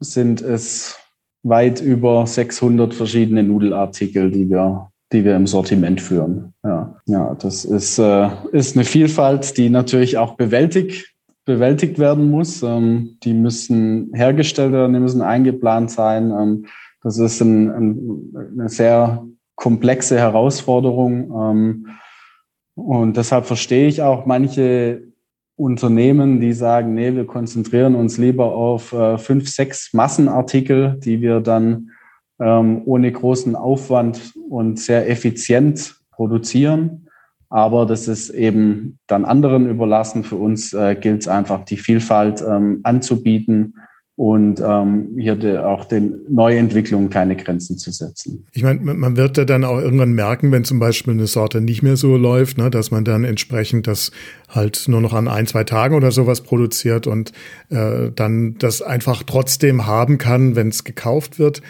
sind es weit über 600 verschiedene Nudelartikel, die wir, die wir im Sortiment führen. Ja, ja das ist, äh, ist eine Vielfalt, die natürlich auch bewältigt, bewältigt werden muss. Ähm, die müssen hergestellt werden, die müssen eingeplant sein. Ähm, das ist ein, ein, eine sehr komplexe Herausforderung. Ähm, und deshalb verstehe ich auch manche Unternehmen, die sagen, nee, wir konzentrieren uns lieber auf äh, fünf, sechs Massenartikel, die wir dann ähm, ohne großen Aufwand und sehr effizient produzieren. Aber das ist eben dann anderen überlassen. Für uns äh, gilt es einfach, die Vielfalt ähm, anzubieten und ähm, hier de, auch den Neuentwicklungen keine Grenzen zu setzen. Ich meine, man wird ja dann auch irgendwann merken, wenn zum Beispiel eine Sorte nicht mehr so läuft, ne, dass man dann entsprechend das halt nur noch an ein, zwei Tagen oder sowas produziert und äh, dann das einfach trotzdem haben kann, wenn es gekauft wird,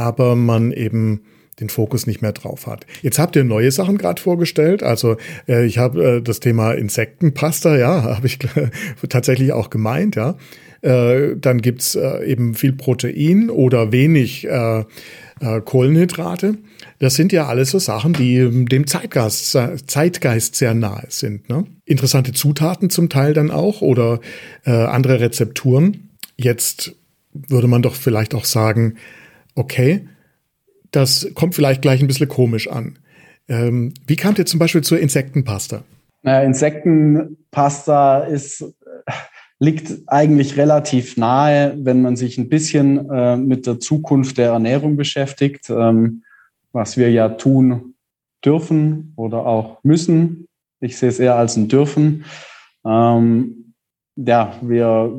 aber man eben den Fokus nicht mehr drauf hat. Jetzt habt ihr neue Sachen gerade vorgestellt. Also äh, ich habe äh, das Thema Insektenpasta, ja, <laughs> habe ich tatsächlich auch gemeint, ja. Äh, dann gibt's äh, eben viel Protein oder wenig äh, äh, Kohlenhydrate. Das sind ja alles so Sachen, die dem Zeitgeist, Zeitgeist sehr nahe sind. Ne? Interessante Zutaten zum Teil dann auch oder andere Rezepturen. Jetzt würde man doch vielleicht auch sagen, okay, das kommt vielleicht gleich ein bisschen komisch an. Ähm, wie kamt ihr zum Beispiel zur Insektenpasta? Naja, Insektenpasta ist liegt eigentlich relativ nahe, wenn man sich ein bisschen äh, mit der Zukunft der Ernährung beschäftigt, ähm, was wir ja tun dürfen oder auch müssen. Ich sehe es eher als ein Dürfen. Ähm, ja, wir,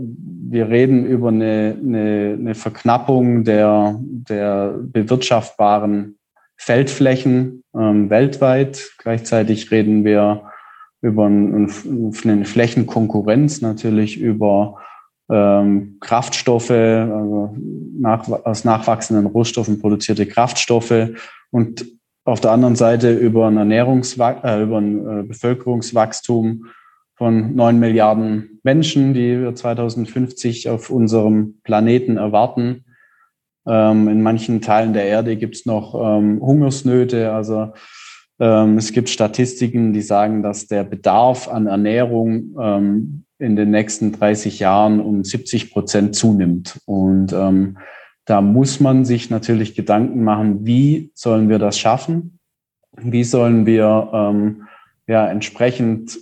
wir reden über eine, eine, eine Verknappung der, der bewirtschaftbaren Feldflächen ähm, weltweit. Gleichzeitig reden wir über eine Flächenkonkurrenz natürlich über ähm, Kraftstoffe, also nach, aus nachwachsenden Rohstoffen produzierte Kraftstoffe und auf der anderen Seite über ein, Ernährungswach äh, über ein äh, Bevölkerungswachstum von neun Milliarden Menschen, die wir 2050 auf unserem Planeten erwarten. Ähm, in manchen Teilen der Erde gibt es noch ähm, Hungersnöte. Also ähm, es gibt Statistiken, die sagen, dass der Bedarf an Ernährung ähm, in den nächsten 30 Jahren um 70 Prozent zunimmt. Und ähm, da muss man sich natürlich Gedanken machen, wie sollen wir das schaffen? Wie sollen wir ähm, ja entsprechend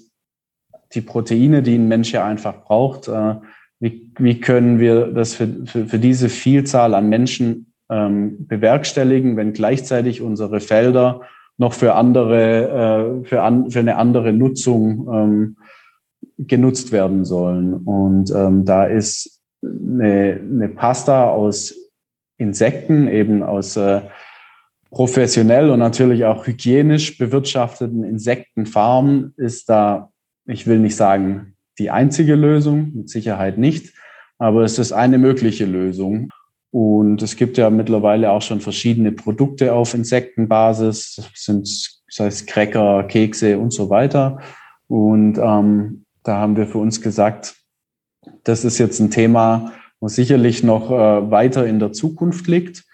die Proteine, die ein Mensch ja einfach braucht, äh, wie, wie können wir das für, für, für diese Vielzahl an Menschen ähm, bewerkstelligen, wenn gleichzeitig unsere Felder noch für andere, äh, für, an, für eine andere Nutzung ähm, genutzt werden sollen. Und ähm, da ist eine, eine Pasta aus Insekten, eben aus äh, professionell und natürlich auch hygienisch bewirtschafteten Insektenfarmen, ist da, ich will nicht sagen, die einzige Lösung, mit Sicherheit nicht, aber es ist eine mögliche Lösung. Und es gibt ja mittlerweile auch schon verschiedene Produkte auf Insektenbasis, das sind, das heißt Cracker, Kekse und so weiter. Und ähm, da haben wir für uns gesagt, das ist jetzt ein Thema, was sicherlich noch äh, weiter in der Zukunft liegt.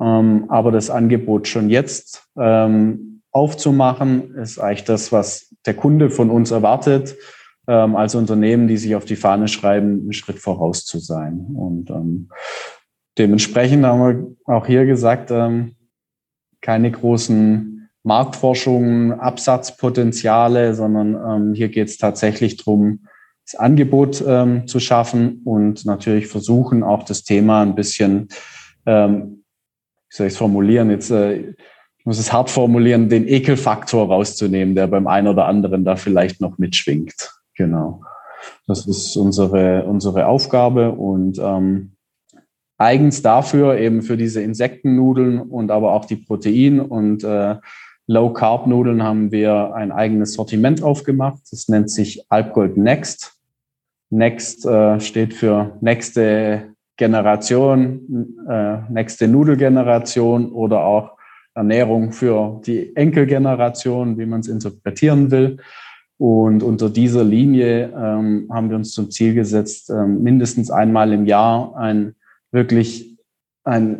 Ähm, aber das Angebot schon jetzt ähm, aufzumachen, ist eigentlich das, was der Kunde von uns erwartet, ähm, als Unternehmen, die sich auf die Fahne schreiben, einen Schritt voraus zu sein. Und ähm, dementsprechend haben wir auch hier gesagt, ähm, keine großen Marktforschungen, Absatzpotenziale, sondern ähm, hier geht es tatsächlich darum, das Angebot ähm, zu schaffen und natürlich versuchen auch das Thema ein bisschen, ähm, wie soll ich es formulieren, jetzt äh, muss es hart formulieren, den Ekelfaktor rauszunehmen, der beim einen oder anderen da vielleicht noch mitschwingt. Genau. Das ist unsere, unsere Aufgabe und ähm, eigens dafür eben für diese Insektennudeln und aber auch die Protein- und äh, Low-Carb-Nudeln haben wir ein eigenes Sortiment aufgemacht. Das nennt sich Alpgold Next. Next äh, steht für nächste Generation, äh, nächste Nudelgeneration oder auch Ernährung für die Enkelgeneration, wie man es interpretieren will. Und unter dieser Linie ähm, haben wir uns zum Ziel gesetzt, ähm, mindestens einmal im Jahr ein wirklich ein,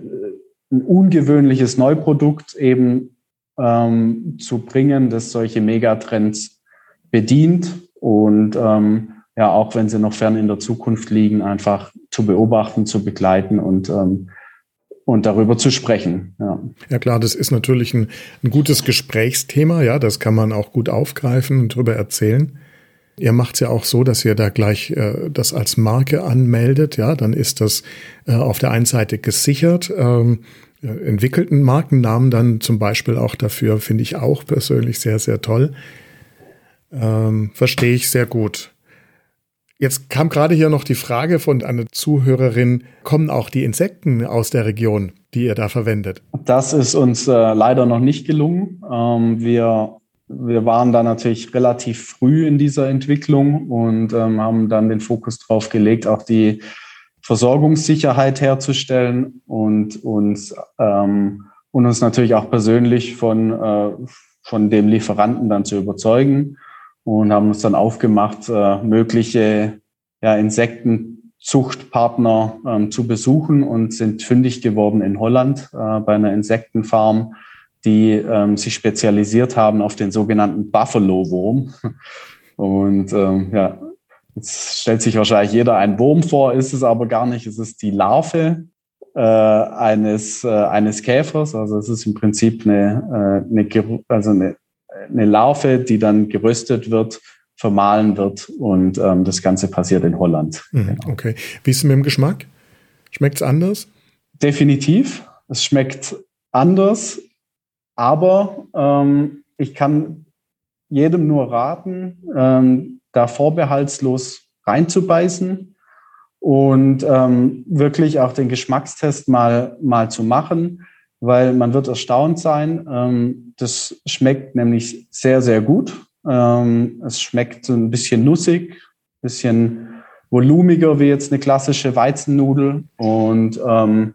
ein ungewöhnliches Neuprodukt eben ähm, zu bringen, das solche Megatrends bedient und ähm, ja, auch wenn sie noch fern in der Zukunft liegen, einfach zu beobachten, zu begleiten und ähm, und darüber zu sprechen. Ja. ja klar, das ist natürlich ein, ein gutes Gesprächsthema, ja, das kann man auch gut aufgreifen und darüber erzählen. Ihr macht es ja auch so, dass ihr da gleich äh, das als Marke anmeldet. Ja, dann ist das äh, auf der einen Seite gesichert. Ähm, äh, entwickelten Markennamen dann zum Beispiel auch dafür finde ich auch persönlich sehr, sehr toll. Ähm, Verstehe ich sehr gut. Jetzt kam gerade hier noch die Frage von einer Zuhörerin, kommen auch die Insekten aus der Region, die ihr da verwendet? Das ist uns äh, leider noch nicht gelungen. Ähm, wir wir waren da natürlich relativ früh in dieser Entwicklung und ähm, haben dann den Fokus drauf gelegt, auch die Versorgungssicherheit herzustellen und uns, ähm, und uns natürlich auch persönlich von, äh, von dem Lieferanten dann zu überzeugen und haben uns dann aufgemacht, äh, mögliche ja, Insektenzuchtpartner ähm, zu besuchen und sind fündig geworden in Holland äh, bei einer Insektenfarm die ähm, sich spezialisiert haben auf den sogenannten Buffalo-Wurm. <laughs> Und ähm, ja, jetzt stellt sich wahrscheinlich jeder ein Wurm vor, ist es aber gar nicht. Es ist die Larve äh, eines, äh, eines Käfers. Also es ist im Prinzip eine, äh, eine, also eine, eine Larve, die dann geröstet wird, vermahlen wird und ähm, das Ganze passiert in Holland. Mhm, genau. Okay. Wie ist es mit dem Geschmack? Schmeckt es anders? Definitiv. Es schmeckt anders. Aber ähm, ich kann jedem nur raten, ähm, da vorbehaltslos reinzubeißen und ähm, wirklich auch den Geschmackstest mal, mal zu machen, weil man wird erstaunt sein. Ähm, das schmeckt nämlich sehr, sehr gut. Ähm, es schmeckt so ein bisschen nussig, bisschen volumiger wie jetzt eine klassische Weizennudel und ähm,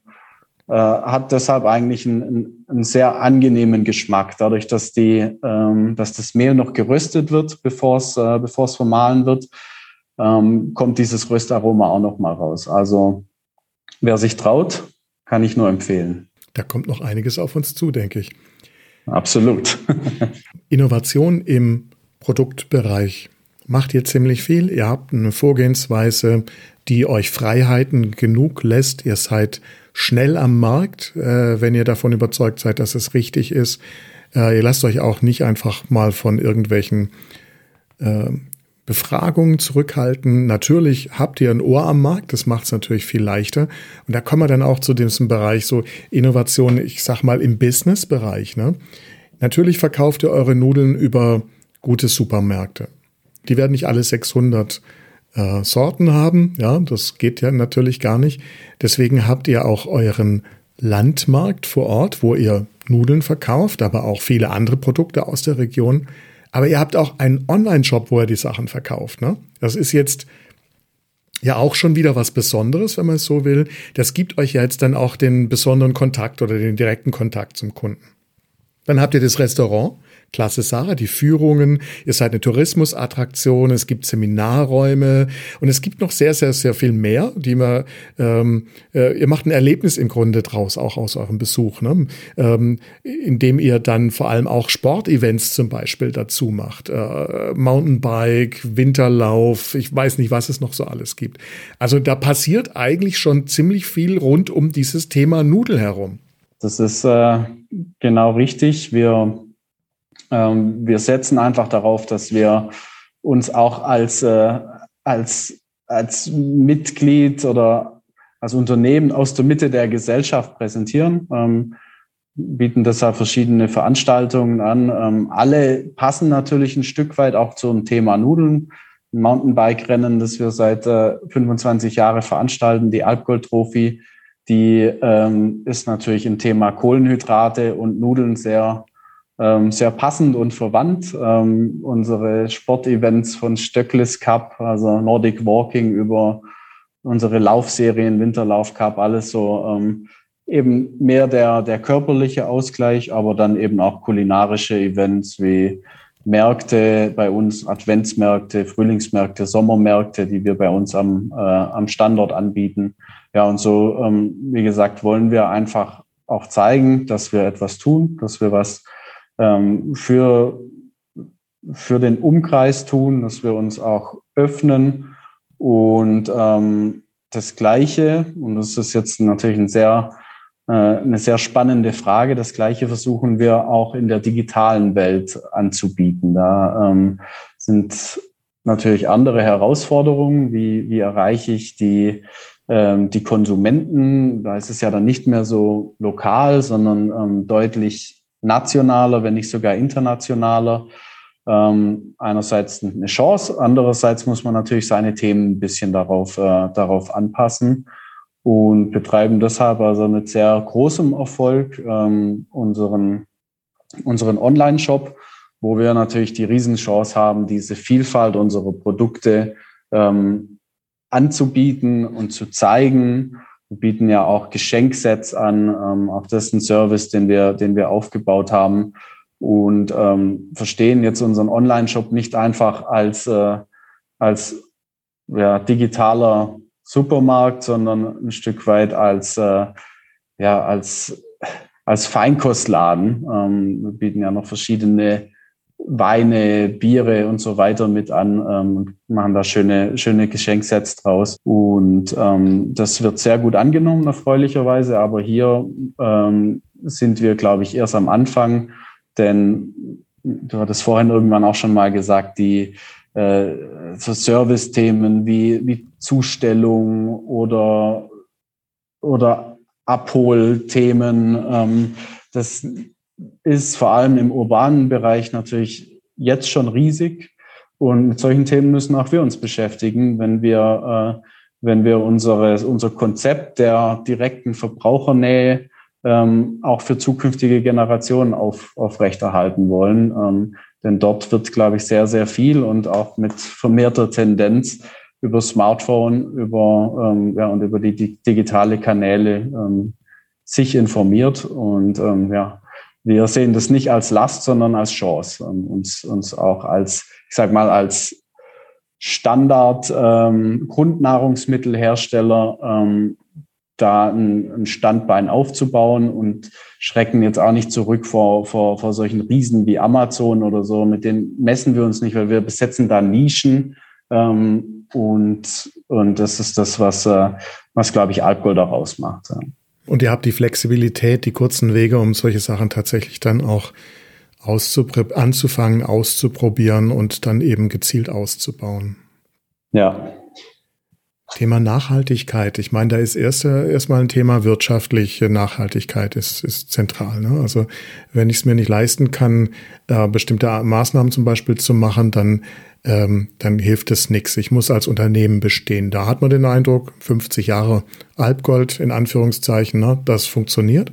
äh, hat deshalb eigentlich einen, einen, sehr angenehmen Geschmack, dadurch, dass die, ähm, dass das Mehl noch geröstet wird, bevor es, äh, bevor es vermahlen wird, ähm, kommt dieses Röstaroma auch noch mal raus. Also wer sich traut, kann ich nur empfehlen. Da kommt noch einiges auf uns zu, denke ich. Absolut. <laughs> Innovation im Produktbereich macht ihr ziemlich viel. Ihr habt eine Vorgehensweise, die euch Freiheiten genug lässt. Ihr seid schnell am Markt, äh, wenn ihr davon überzeugt seid, dass es richtig ist. Äh, ihr lasst euch auch nicht einfach mal von irgendwelchen äh, Befragungen zurückhalten. Natürlich habt ihr ein Ohr am Markt, das macht es natürlich viel leichter. Und da kommen wir dann auch zu diesem Bereich so Innovation, ich sag mal im Business-Bereich. Ne? Natürlich verkauft ihr eure Nudeln über gute Supermärkte. Die werden nicht alle 600 äh, Sorten haben, ja, das geht ja natürlich gar nicht. Deswegen habt ihr auch euren Landmarkt vor Ort, wo ihr Nudeln verkauft, aber auch viele andere Produkte aus der Region. Aber ihr habt auch einen Online-Shop, wo ihr die Sachen verkauft. Ne? Das ist jetzt ja auch schon wieder was Besonderes, wenn man es so will. Das gibt euch ja jetzt dann auch den besonderen Kontakt oder den direkten Kontakt zum Kunden. Dann habt ihr das Restaurant, Klasse Sarah, die Führungen, ihr seid eine Tourismusattraktion, es gibt Seminarräume und es gibt noch sehr, sehr, sehr viel mehr, die man, ähm, äh, ihr macht ein Erlebnis im Grunde draus, auch aus eurem Besuch, ne? ähm, indem ihr dann vor allem auch Sportevents zum Beispiel dazu macht, äh, Mountainbike, Winterlauf, ich weiß nicht, was es noch so alles gibt. Also da passiert eigentlich schon ziemlich viel rund um dieses Thema Nudel herum. Das ist äh, genau richtig. Wir wir setzen einfach darauf, dass wir uns auch als, äh, als, als Mitglied oder als Unternehmen aus der Mitte der Gesellschaft präsentieren. Ähm, bieten deshalb verschiedene Veranstaltungen an. Ähm, alle passen natürlich ein Stück weit auch zum Thema Nudeln. Mountainbike-Rennen, das wir seit äh, 25 Jahren veranstalten, die Alpgold-Trophy, die ähm, ist natürlich ein Thema Kohlenhydrate und Nudeln sehr ähm, sehr passend und verwandt. Ähm, unsere Sportevents von Stöckles Cup, also Nordic Walking über unsere Laufserien, Winterlauf Cup, alles so ähm, eben mehr der, der körperliche Ausgleich, aber dann eben auch kulinarische Events wie Märkte bei uns, Adventsmärkte, Frühlingsmärkte, Sommermärkte, die wir bei uns am, äh, am Standort anbieten. Ja, und so, ähm, wie gesagt, wollen wir einfach auch zeigen, dass wir etwas tun, dass wir was ähm, für, für den Umkreis tun, dass wir uns auch öffnen. Und ähm, das Gleiche, und das ist jetzt natürlich ein sehr, äh, eine sehr spannende Frage, das Gleiche versuchen wir auch in der digitalen Welt anzubieten. Da ähm, sind natürlich andere Herausforderungen, wie, wie erreiche ich die, ähm, die Konsumenten. Da ist es ja dann nicht mehr so lokal, sondern ähm, deutlich nationaler, wenn nicht sogar internationaler. Ähm, einerseits eine Chance, andererseits muss man natürlich seine Themen ein bisschen darauf, äh, darauf anpassen und betreiben deshalb also mit sehr großem Erfolg ähm, unseren, unseren Online-Shop, wo wir natürlich die Riesenchance haben, diese Vielfalt unserer Produkte ähm, anzubieten und zu zeigen bieten ja auch Geschenksets an. Ähm, auch das ist ein Service, den wir, den wir aufgebaut haben und ähm, verstehen jetzt unseren Online-Shop nicht einfach als, äh, als ja, digitaler Supermarkt, sondern ein Stück weit als, äh, ja, als, als Feinkostladen. Ähm, wir bieten ja noch verschiedene Weine, Biere und so weiter mit an, ähm, machen da schöne, schöne Geschenksets draus. Und ähm, das wird sehr gut angenommen, erfreulicherweise. Aber hier ähm, sind wir, glaube ich, erst am Anfang, denn du hattest vorhin irgendwann auch schon mal gesagt, die äh, so Service-Themen wie, wie Zustellung oder, oder Abholthemen, ähm, das ist vor allem im urbanen Bereich natürlich jetzt schon riesig. Und mit solchen Themen müssen auch wir uns beschäftigen, wenn wir, äh, wenn wir unsere, unser Konzept der direkten Verbrauchernähe ähm, auch für zukünftige Generationen auf, aufrechterhalten wollen. Ähm, denn dort wird, glaube ich, sehr, sehr viel und auch mit vermehrter Tendenz über Smartphone über, ähm, ja, und über die, digitale Kanäle ähm, sich informiert. Und ähm, ja, wir sehen das nicht als Last, sondern als Chance, um uns, uns auch als, ich sag mal, als Standard ähm, Grundnahrungsmittelhersteller ähm, da ein, ein Standbein aufzubauen und schrecken jetzt auch nicht zurück vor, vor, vor solchen Riesen wie Amazon oder so. Mit denen messen wir uns nicht, weil wir besetzen da Nischen. Ähm, und, und das ist das, was, äh, was glaube ich, Alkohol auch ausmacht. Ja. Und ihr habt die Flexibilität, die kurzen Wege, um solche Sachen tatsächlich dann auch anzufangen, auszuprobieren und dann eben gezielt auszubauen. Ja, Thema Nachhaltigkeit. Ich meine, da ist erst erstmal ein Thema wirtschaftliche Nachhaltigkeit ist, ist zentral. Ne? Also wenn ich es mir nicht leisten kann, äh, bestimmte Maßnahmen zum Beispiel zu machen, dann ähm, dann hilft es nichts. Ich muss als Unternehmen bestehen. Da hat man den Eindruck, 50 Jahre Alpgold in Anführungszeichen, ne? das funktioniert.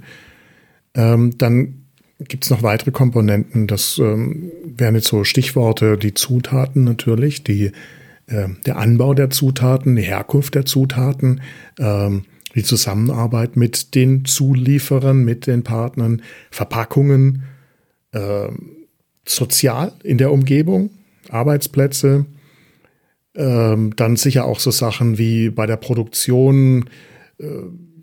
Ähm, dann gibt es noch weitere Komponenten. Das ähm, wären jetzt so Stichworte, die Zutaten natürlich, die der Anbau der Zutaten, die Herkunft der Zutaten, ähm, die Zusammenarbeit mit den Zulieferern, mit den Partnern, Verpackungen, äh, sozial in der Umgebung, Arbeitsplätze, äh, dann sicher auch so Sachen wie bei der Produktion, äh,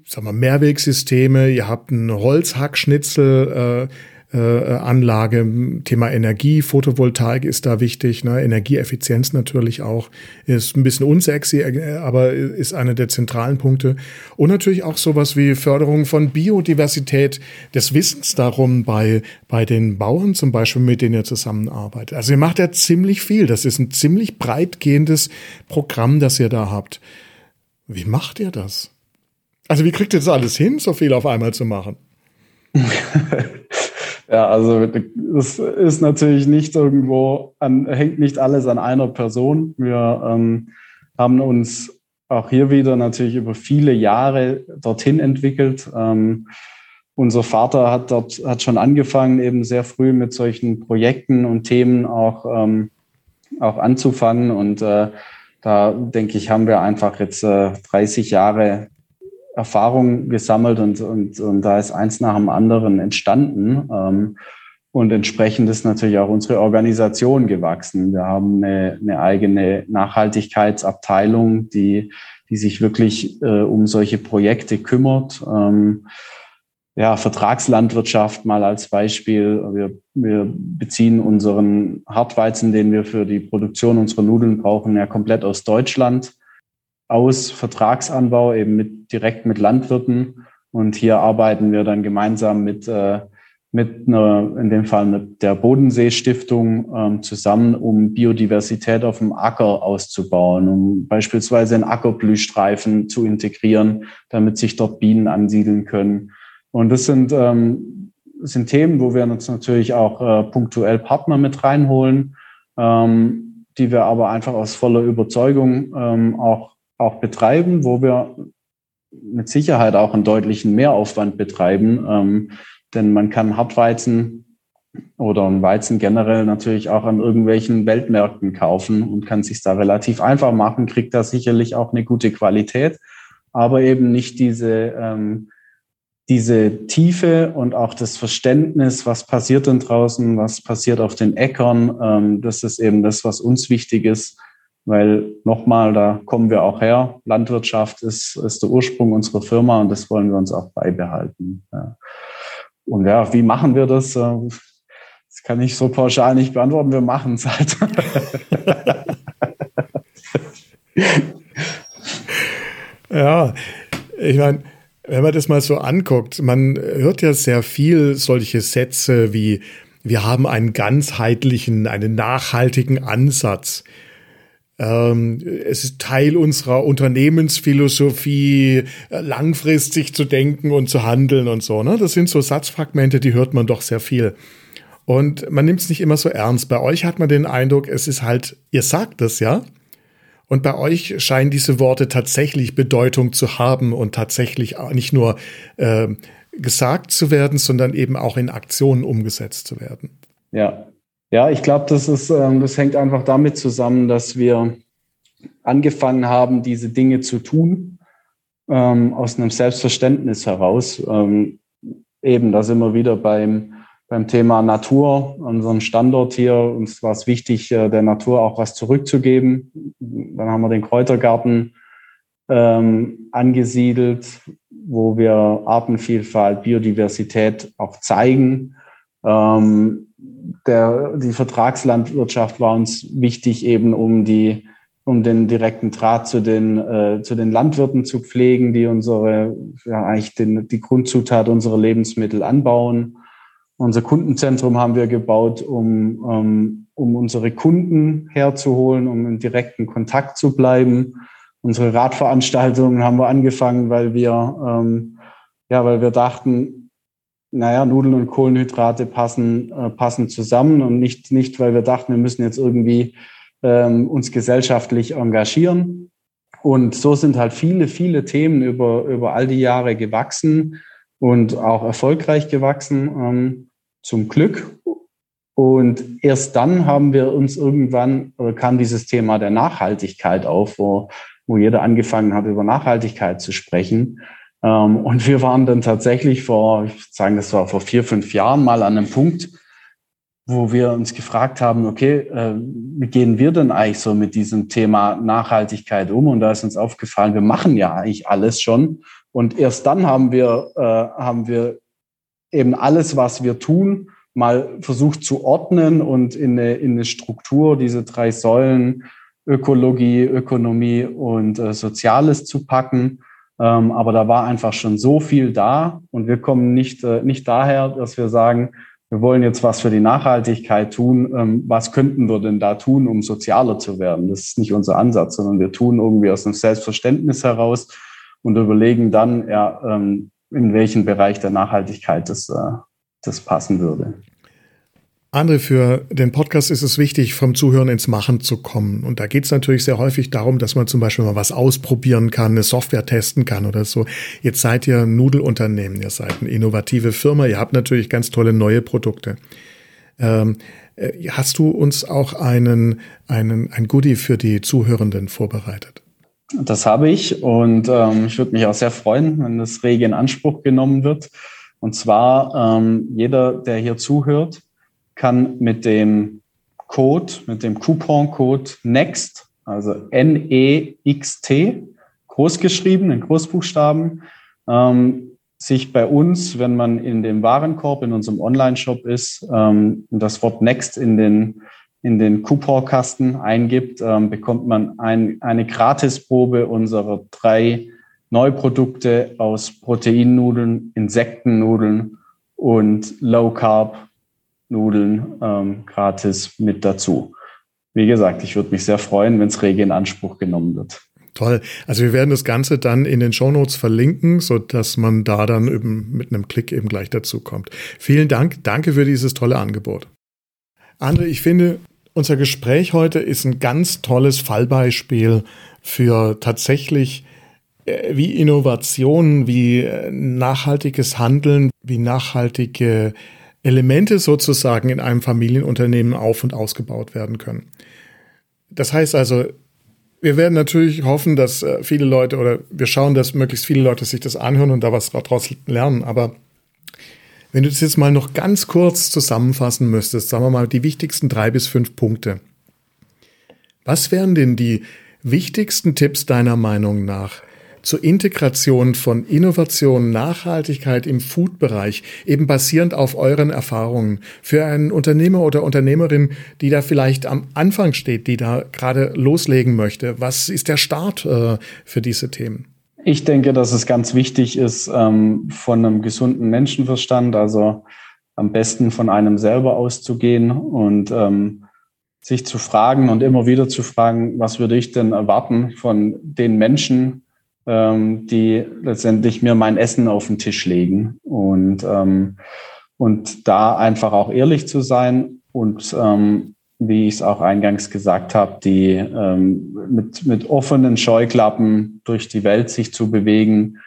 sagen wir Mehrwegsysteme, ihr habt einen Holzhackschnitzel, äh, Anlage, Thema Energie, Photovoltaik ist da wichtig, ne? Energieeffizienz natürlich auch, ist ein bisschen unsexy, äh, aber ist einer der zentralen Punkte. Und natürlich auch sowas wie Förderung von Biodiversität, des Wissens darum bei, bei den Bauern zum Beispiel, mit denen ihr zusammenarbeitet. Also ihr macht ja ziemlich viel. Das ist ein ziemlich breitgehendes Programm, das ihr da habt. Wie macht ihr das? Also wie kriegt ihr das alles hin, so viel auf einmal zu machen? <laughs> Ja, also es ist natürlich nicht irgendwo an, hängt nicht alles an einer Person. Wir ähm, haben uns auch hier wieder natürlich über viele Jahre dorthin entwickelt. Ähm, unser Vater hat dort hat schon angefangen, eben sehr früh mit solchen Projekten und Themen auch ähm, auch anzufangen. Und äh, da denke ich, haben wir einfach jetzt äh, 30 Jahre Erfahrung gesammelt und, und, und da ist eins nach dem anderen entstanden. Ähm, und entsprechend ist natürlich auch unsere Organisation gewachsen. Wir haben eine, eine eigene Nachhaltigkeitsabteilung, die, die sich wirklich äh, um solche Projekte kümmert. Ähm, ja, Vertragslandwirtschaft mal als Beispiel. Wir, wir beziehen unseren Hartweizen, den wir für die Produktion unserer Nudeln brauchen, ja komplett aus Deutschland aus Vertragsanbau eben mit, direkt mit Landwirten. Und hier arbeiten wir dann gemeinsam mit, äh, mit einer, in dem Fall mit der Bodensee-Stiftung ähm, zusammen, um Biodiversität auf dem Acker auszubauen, um beispielsweise einen Ackerblühstreifen zu integrieren, damit sich dort Bienen ansiedeln können. Und das sind, ähm, sind Themen, wo wir uns natürlich auch äh, punktuell Partner mit reinholen, ähm, die wir aber einfach aus voller Überzeugung ähm, auch auch betreiben, wo wir mit Sicherheit auch einen deutlichen Mehraufwand betreiben. Ähm, denn man kann Hartweizen oder ein Weizen generell natürlich auch an irgendwelchen Weltmärkten kaufen und kann sich da relativ einfach machen, kriegt da sicherlich auch eine gute Qualität, aber eben nicht diese, ähm, diese Tiefe und auch das Verständnis, was passiert denn draußen, was passiert auf den Äckern. Ähm, das ist eben das, was uns wichtig ist weil nochmal, da kommen wir auch her. Landwirtschaft ist, ist der Ursprung unserer Firma und das wollen wir uns auch beibehalten. Ja. Und ja, wie machen wir das? Äh, das kann ich so pauschal nicht beantworten. Wir machen es halt. <laughs> ja, ich meine, wenn man das mal so anguckt, man hört ja sehr viel solche Sätze wie, wir haben einen ganzheitlichen, einen nachhaltigen Ansatz. Ähm, es ist Teil unserer Unternehmensphilosophie, äh, langfristig zu denken und zu handeln und so. Ne? Das sind so Satzfragmente, die hört man doch sehr viel. Und man nimmt es nicht immer so ernst. Bei euch hat man den Eindruck, es ist halt, ihr sagt es ja. Und bei euch scheinen diese Worte tatsächlich Bedeutung zu haben und tatsächlich nicht nur äh, gesagt zu werden, sondern eben auch in Aktionen umgesetzt zu werden. Ja, ja, ich glaube, das ist, ähm, das hängt einfach damit zusammen, dass wir angefangen haben, diese Dinge zu tun, ähm, aus einem Selbstverständnis heraus. Ähm, eben, da sind wir wieder beim, beim Thema Natur, unserem Standort hier. Uns war es wichtig, äh, der Natur auch was zurückzugeben. Dann haben wir den Kräutergarten ähm, angesiedelt, wo wir Artenvielfalt, Biodiversität auch zeigen. Ähm, der, die Vertragslandwirtschaft war uns wichtig, eben um die, um den direkten Draht zu den, äh, zu den Landwirten zu pflegen, die unsere, ja, eigentlich den, die Grundzutat unserer Lebensmittel anbauen. Unser Kundenzentrum haben wir gebaut, um, um, um unsere Kunden herzuholen, um in direkten Kontakt zu bleiben. Unsere Radveranstaltungen haben wir angefangen, weil wir, ähm, ja, weil wir dachten, naja, Nudeln und Kohlenhydrate passen, äh, passen zusammen und nicht, nicht, weil wir dachten, wir müssen jetzt irgendwie ähm, uns gesellschaftlich engagieren. Und so sind halt viele, viele Themen über, über all die Jahre gewachsen und auch erfolgreich gewachsen, ähm, zum Glück. Und erst dann haben wir uns irgendwann, oder kam dieses Thema der Nachhaltigkeit auf, wo, wo jeder angefangen hat, über Nachhaltigkeit zu sprechen. Ähm, und wir waren dann tatsächlich vor, ich würde sagen, das war vor vier, fünf Jahren mal an einem Punkt, wo wir uns gefragt haben, okay, äh, wie gehen wir denn eigentlich so mit diesem Thema Nachhaltigkeit um? Und da ist uns aufgefallen, wir machen ja eigentlich alles schon. Und erst dann haben wir, äh, haben wir eben alles, was wir tun, mal versucht zu ordnen und in eine, in eine Struktur, diese drei Säulen, Ökologie, Ökonomie und äh, Soziales zu packen. Ähm, aber da war einfach schon so viel da und wir kommen nicht, äh, nicht daher, dass wir sagen, wir wollen jetzt was für die Nachhaltigkeit tun. Ähm, was könnten wir denn da tun, um sozialer zu werden? Das ist nicht unser Ansatz, sondern wir tun irgendwie aus einem Selbstverständnis heraus und überlegen dann, ja, ähm, in welchen Bereich der Nachhaltigkeit das, äh, das passen würde. André, für den Podcast ist es wichtig, vom Zuhören ins Machen zu kommen. Und da geht es natürlich sehr häufig darum, dass man zum Beispiel mal was ausprobieren kann, eine Software testen kann oder so. Jetzt seid ihr ein Nudelunternehmen, ihr seid eine innovative Firma, ihr habt natürlich ganz tolle neue Produkte. Ähm, äh, hast du uns auch einen, einen, ein Goodie für die Zuhörenden vorbereitet? Das habe ich und ähm, ich würde mich auch sehr freuen, wenn das rege in Anspruch genommen wird. Und zwar ähm, jeder, der hier zuhört, kann mit dem Code, mit dem Coupon-Code NEXT, also N-E-X-T, großgeschrieben in Großbuchstaben, ähm, sich bei uns, wenn man in dem Warenkorb in unserem Online-Shop ist, ähm, das Wort Next in den, in den Couponkasten eingibt, ähm, bekommt man ein, eine Gratisprobe unserer drei Neuprodukte aus Proteinnudeln, Insektennudeln und Low Carb Nudeln ähm, gratis mit dazu. Wie gesagt, ich würde mich sehr freuen, wenn es rege in Anspruch genommen wird. Toll. Also wir werden das Ganze dann in den Shownotes verlinken, so dass man da dann eben mit einem Klick eben gleich dazu kommt. Vielen Dank. Danke für dieses tolle Angebot. André, ich finde, unser Gespräch heute ist ein ganz tolles Fallbeispiel für tatsächlich äh, wie Innovationen, wie äh, nachhaltiges Handeln, wie nachhaltige Elemente sozusagen in einem Familienunternehmen auf und ausgebaut werden können. Das heißt also, wir werden natürlich hoffen, dass äh, viele Leute oder wir schauen, dass möglichst viele Leute sich das anhören und da was daraus lernen. Aber wenn du das jetzt mal noch ganz kurz zusammenfassen müsstest, sagen wir mal die wichtigsten drei bis fünf Punkte. Was wären denn die wichtigsten Tipps deiner Meinung nach, zur Integration von Innovation, Nachhaltigkeit im Food-Bereich, eben basierend auf euren Erfahrungen. Für einen Unternehmer oder Unternehmerin, die da vielleicht am Anfang steht, die da gerade loslegen möchte, was ist der Start äh, für diese Themen? Ich denke, dass es ganz wichtig ist, ähm, von einem gesunden Menschenverstand, also am besten von einem selber auszugehen und ähm, sich zu fragen und immer wieder zu fragen, was würde ich denn erwarten von den Menschen, ähm, die letztendlich mir mein Essen auf den Tisch legen und, ähm, und da einfach auch ehrlich zu sein und ähm, wie ich es auch eingangs gesagt habe, die ähm, mit, mit offenen Scheuklappen durch die Welt sich zu bewegen.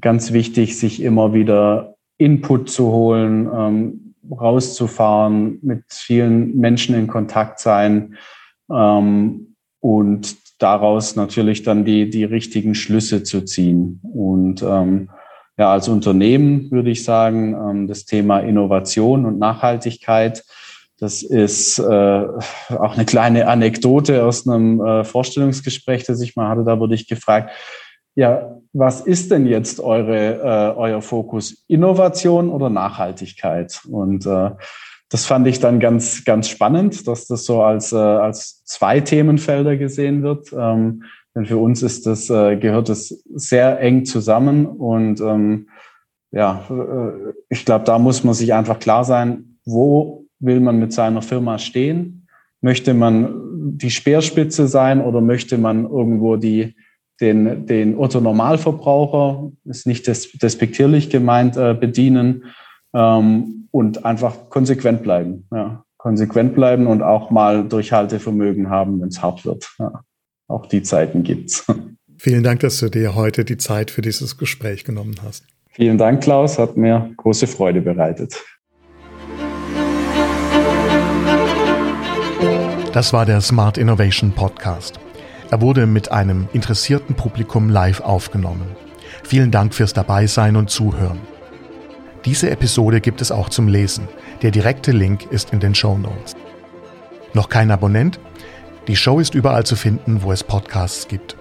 Ganz wichtig, sich immer wieder Input zu holen, ähm, rauszufahren, mit vielen Menschen in Kontakt sein ähm, und daraus natürlich dann die, die richtigen Schlüsse zu ziehen. Und ähm, ja, als Unternehmen würde ich sagen, ähm, das Thema Innovation und Nachhaltigkeit, das ist äh, auch eine kleine Anekdote aus einem äh, Vorstellungsgespräch, das ich mal hatte. Da wurde ich gefragt, ja, was ist denn jetzt eure, äh, euer Fokus? Innovation oder Nachhaltigkeit? Und äh, das fand ich dann ganz, ganz spannend, dass das so als, äh, als zwei Themenfelder gesehen wird. Ähm, denn für uns ist das, äh, gehört das sehr eng zusammen und ähm, ja, äh, ich glaube, da muss man sich einfach klar sein, wo will man mit seiner Firma stehen? Möchte man die Speerspitze sein oder möchte man irgendwo die, den, den Otto Normalverbraucher, ist nicht des, despektierlich gemeint, äh, bedienen ähm, und einfach konsequent bleiben. Ja. Konsequent bleiben und auch mal Durchhaltevermögen haben, wenn es hart wird. Ja. Auch die Zeiten gibt's. <laughs> Vielen Dank, dass du dir heute die Zeit für dieses Gespräch genommen hast. Vielen Dank, Klaus. Hat mir große Freude bereitet. Das war der Smart Innovation Podcast. Er wurde mit einem interessierten Publikum live aufgenommen. Vielen Dank fürs Dabeisein und Zuhören. Diese Episode gibt es auch zum Lesen. Der direkte Link ist in den Show Notes. Noch kein Abonnent? Die Show ist überall zu finden, wo es Podcasts gibt.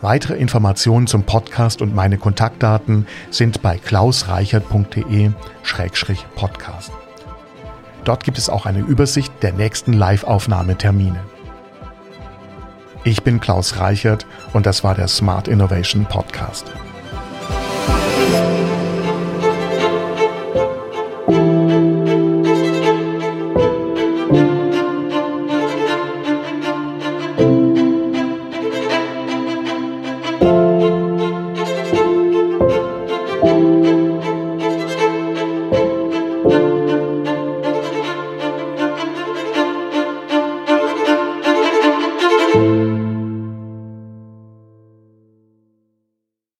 Weitere Informationen zum Podcast und meine Kontaktdaten sind bei klausreichert.de-podcast. Dort gibt es auch eine Übersicht der nächsten Live-Aufnahmetermine. Ich bin Klaus Reichert und das war der Smart Innovation Podcast.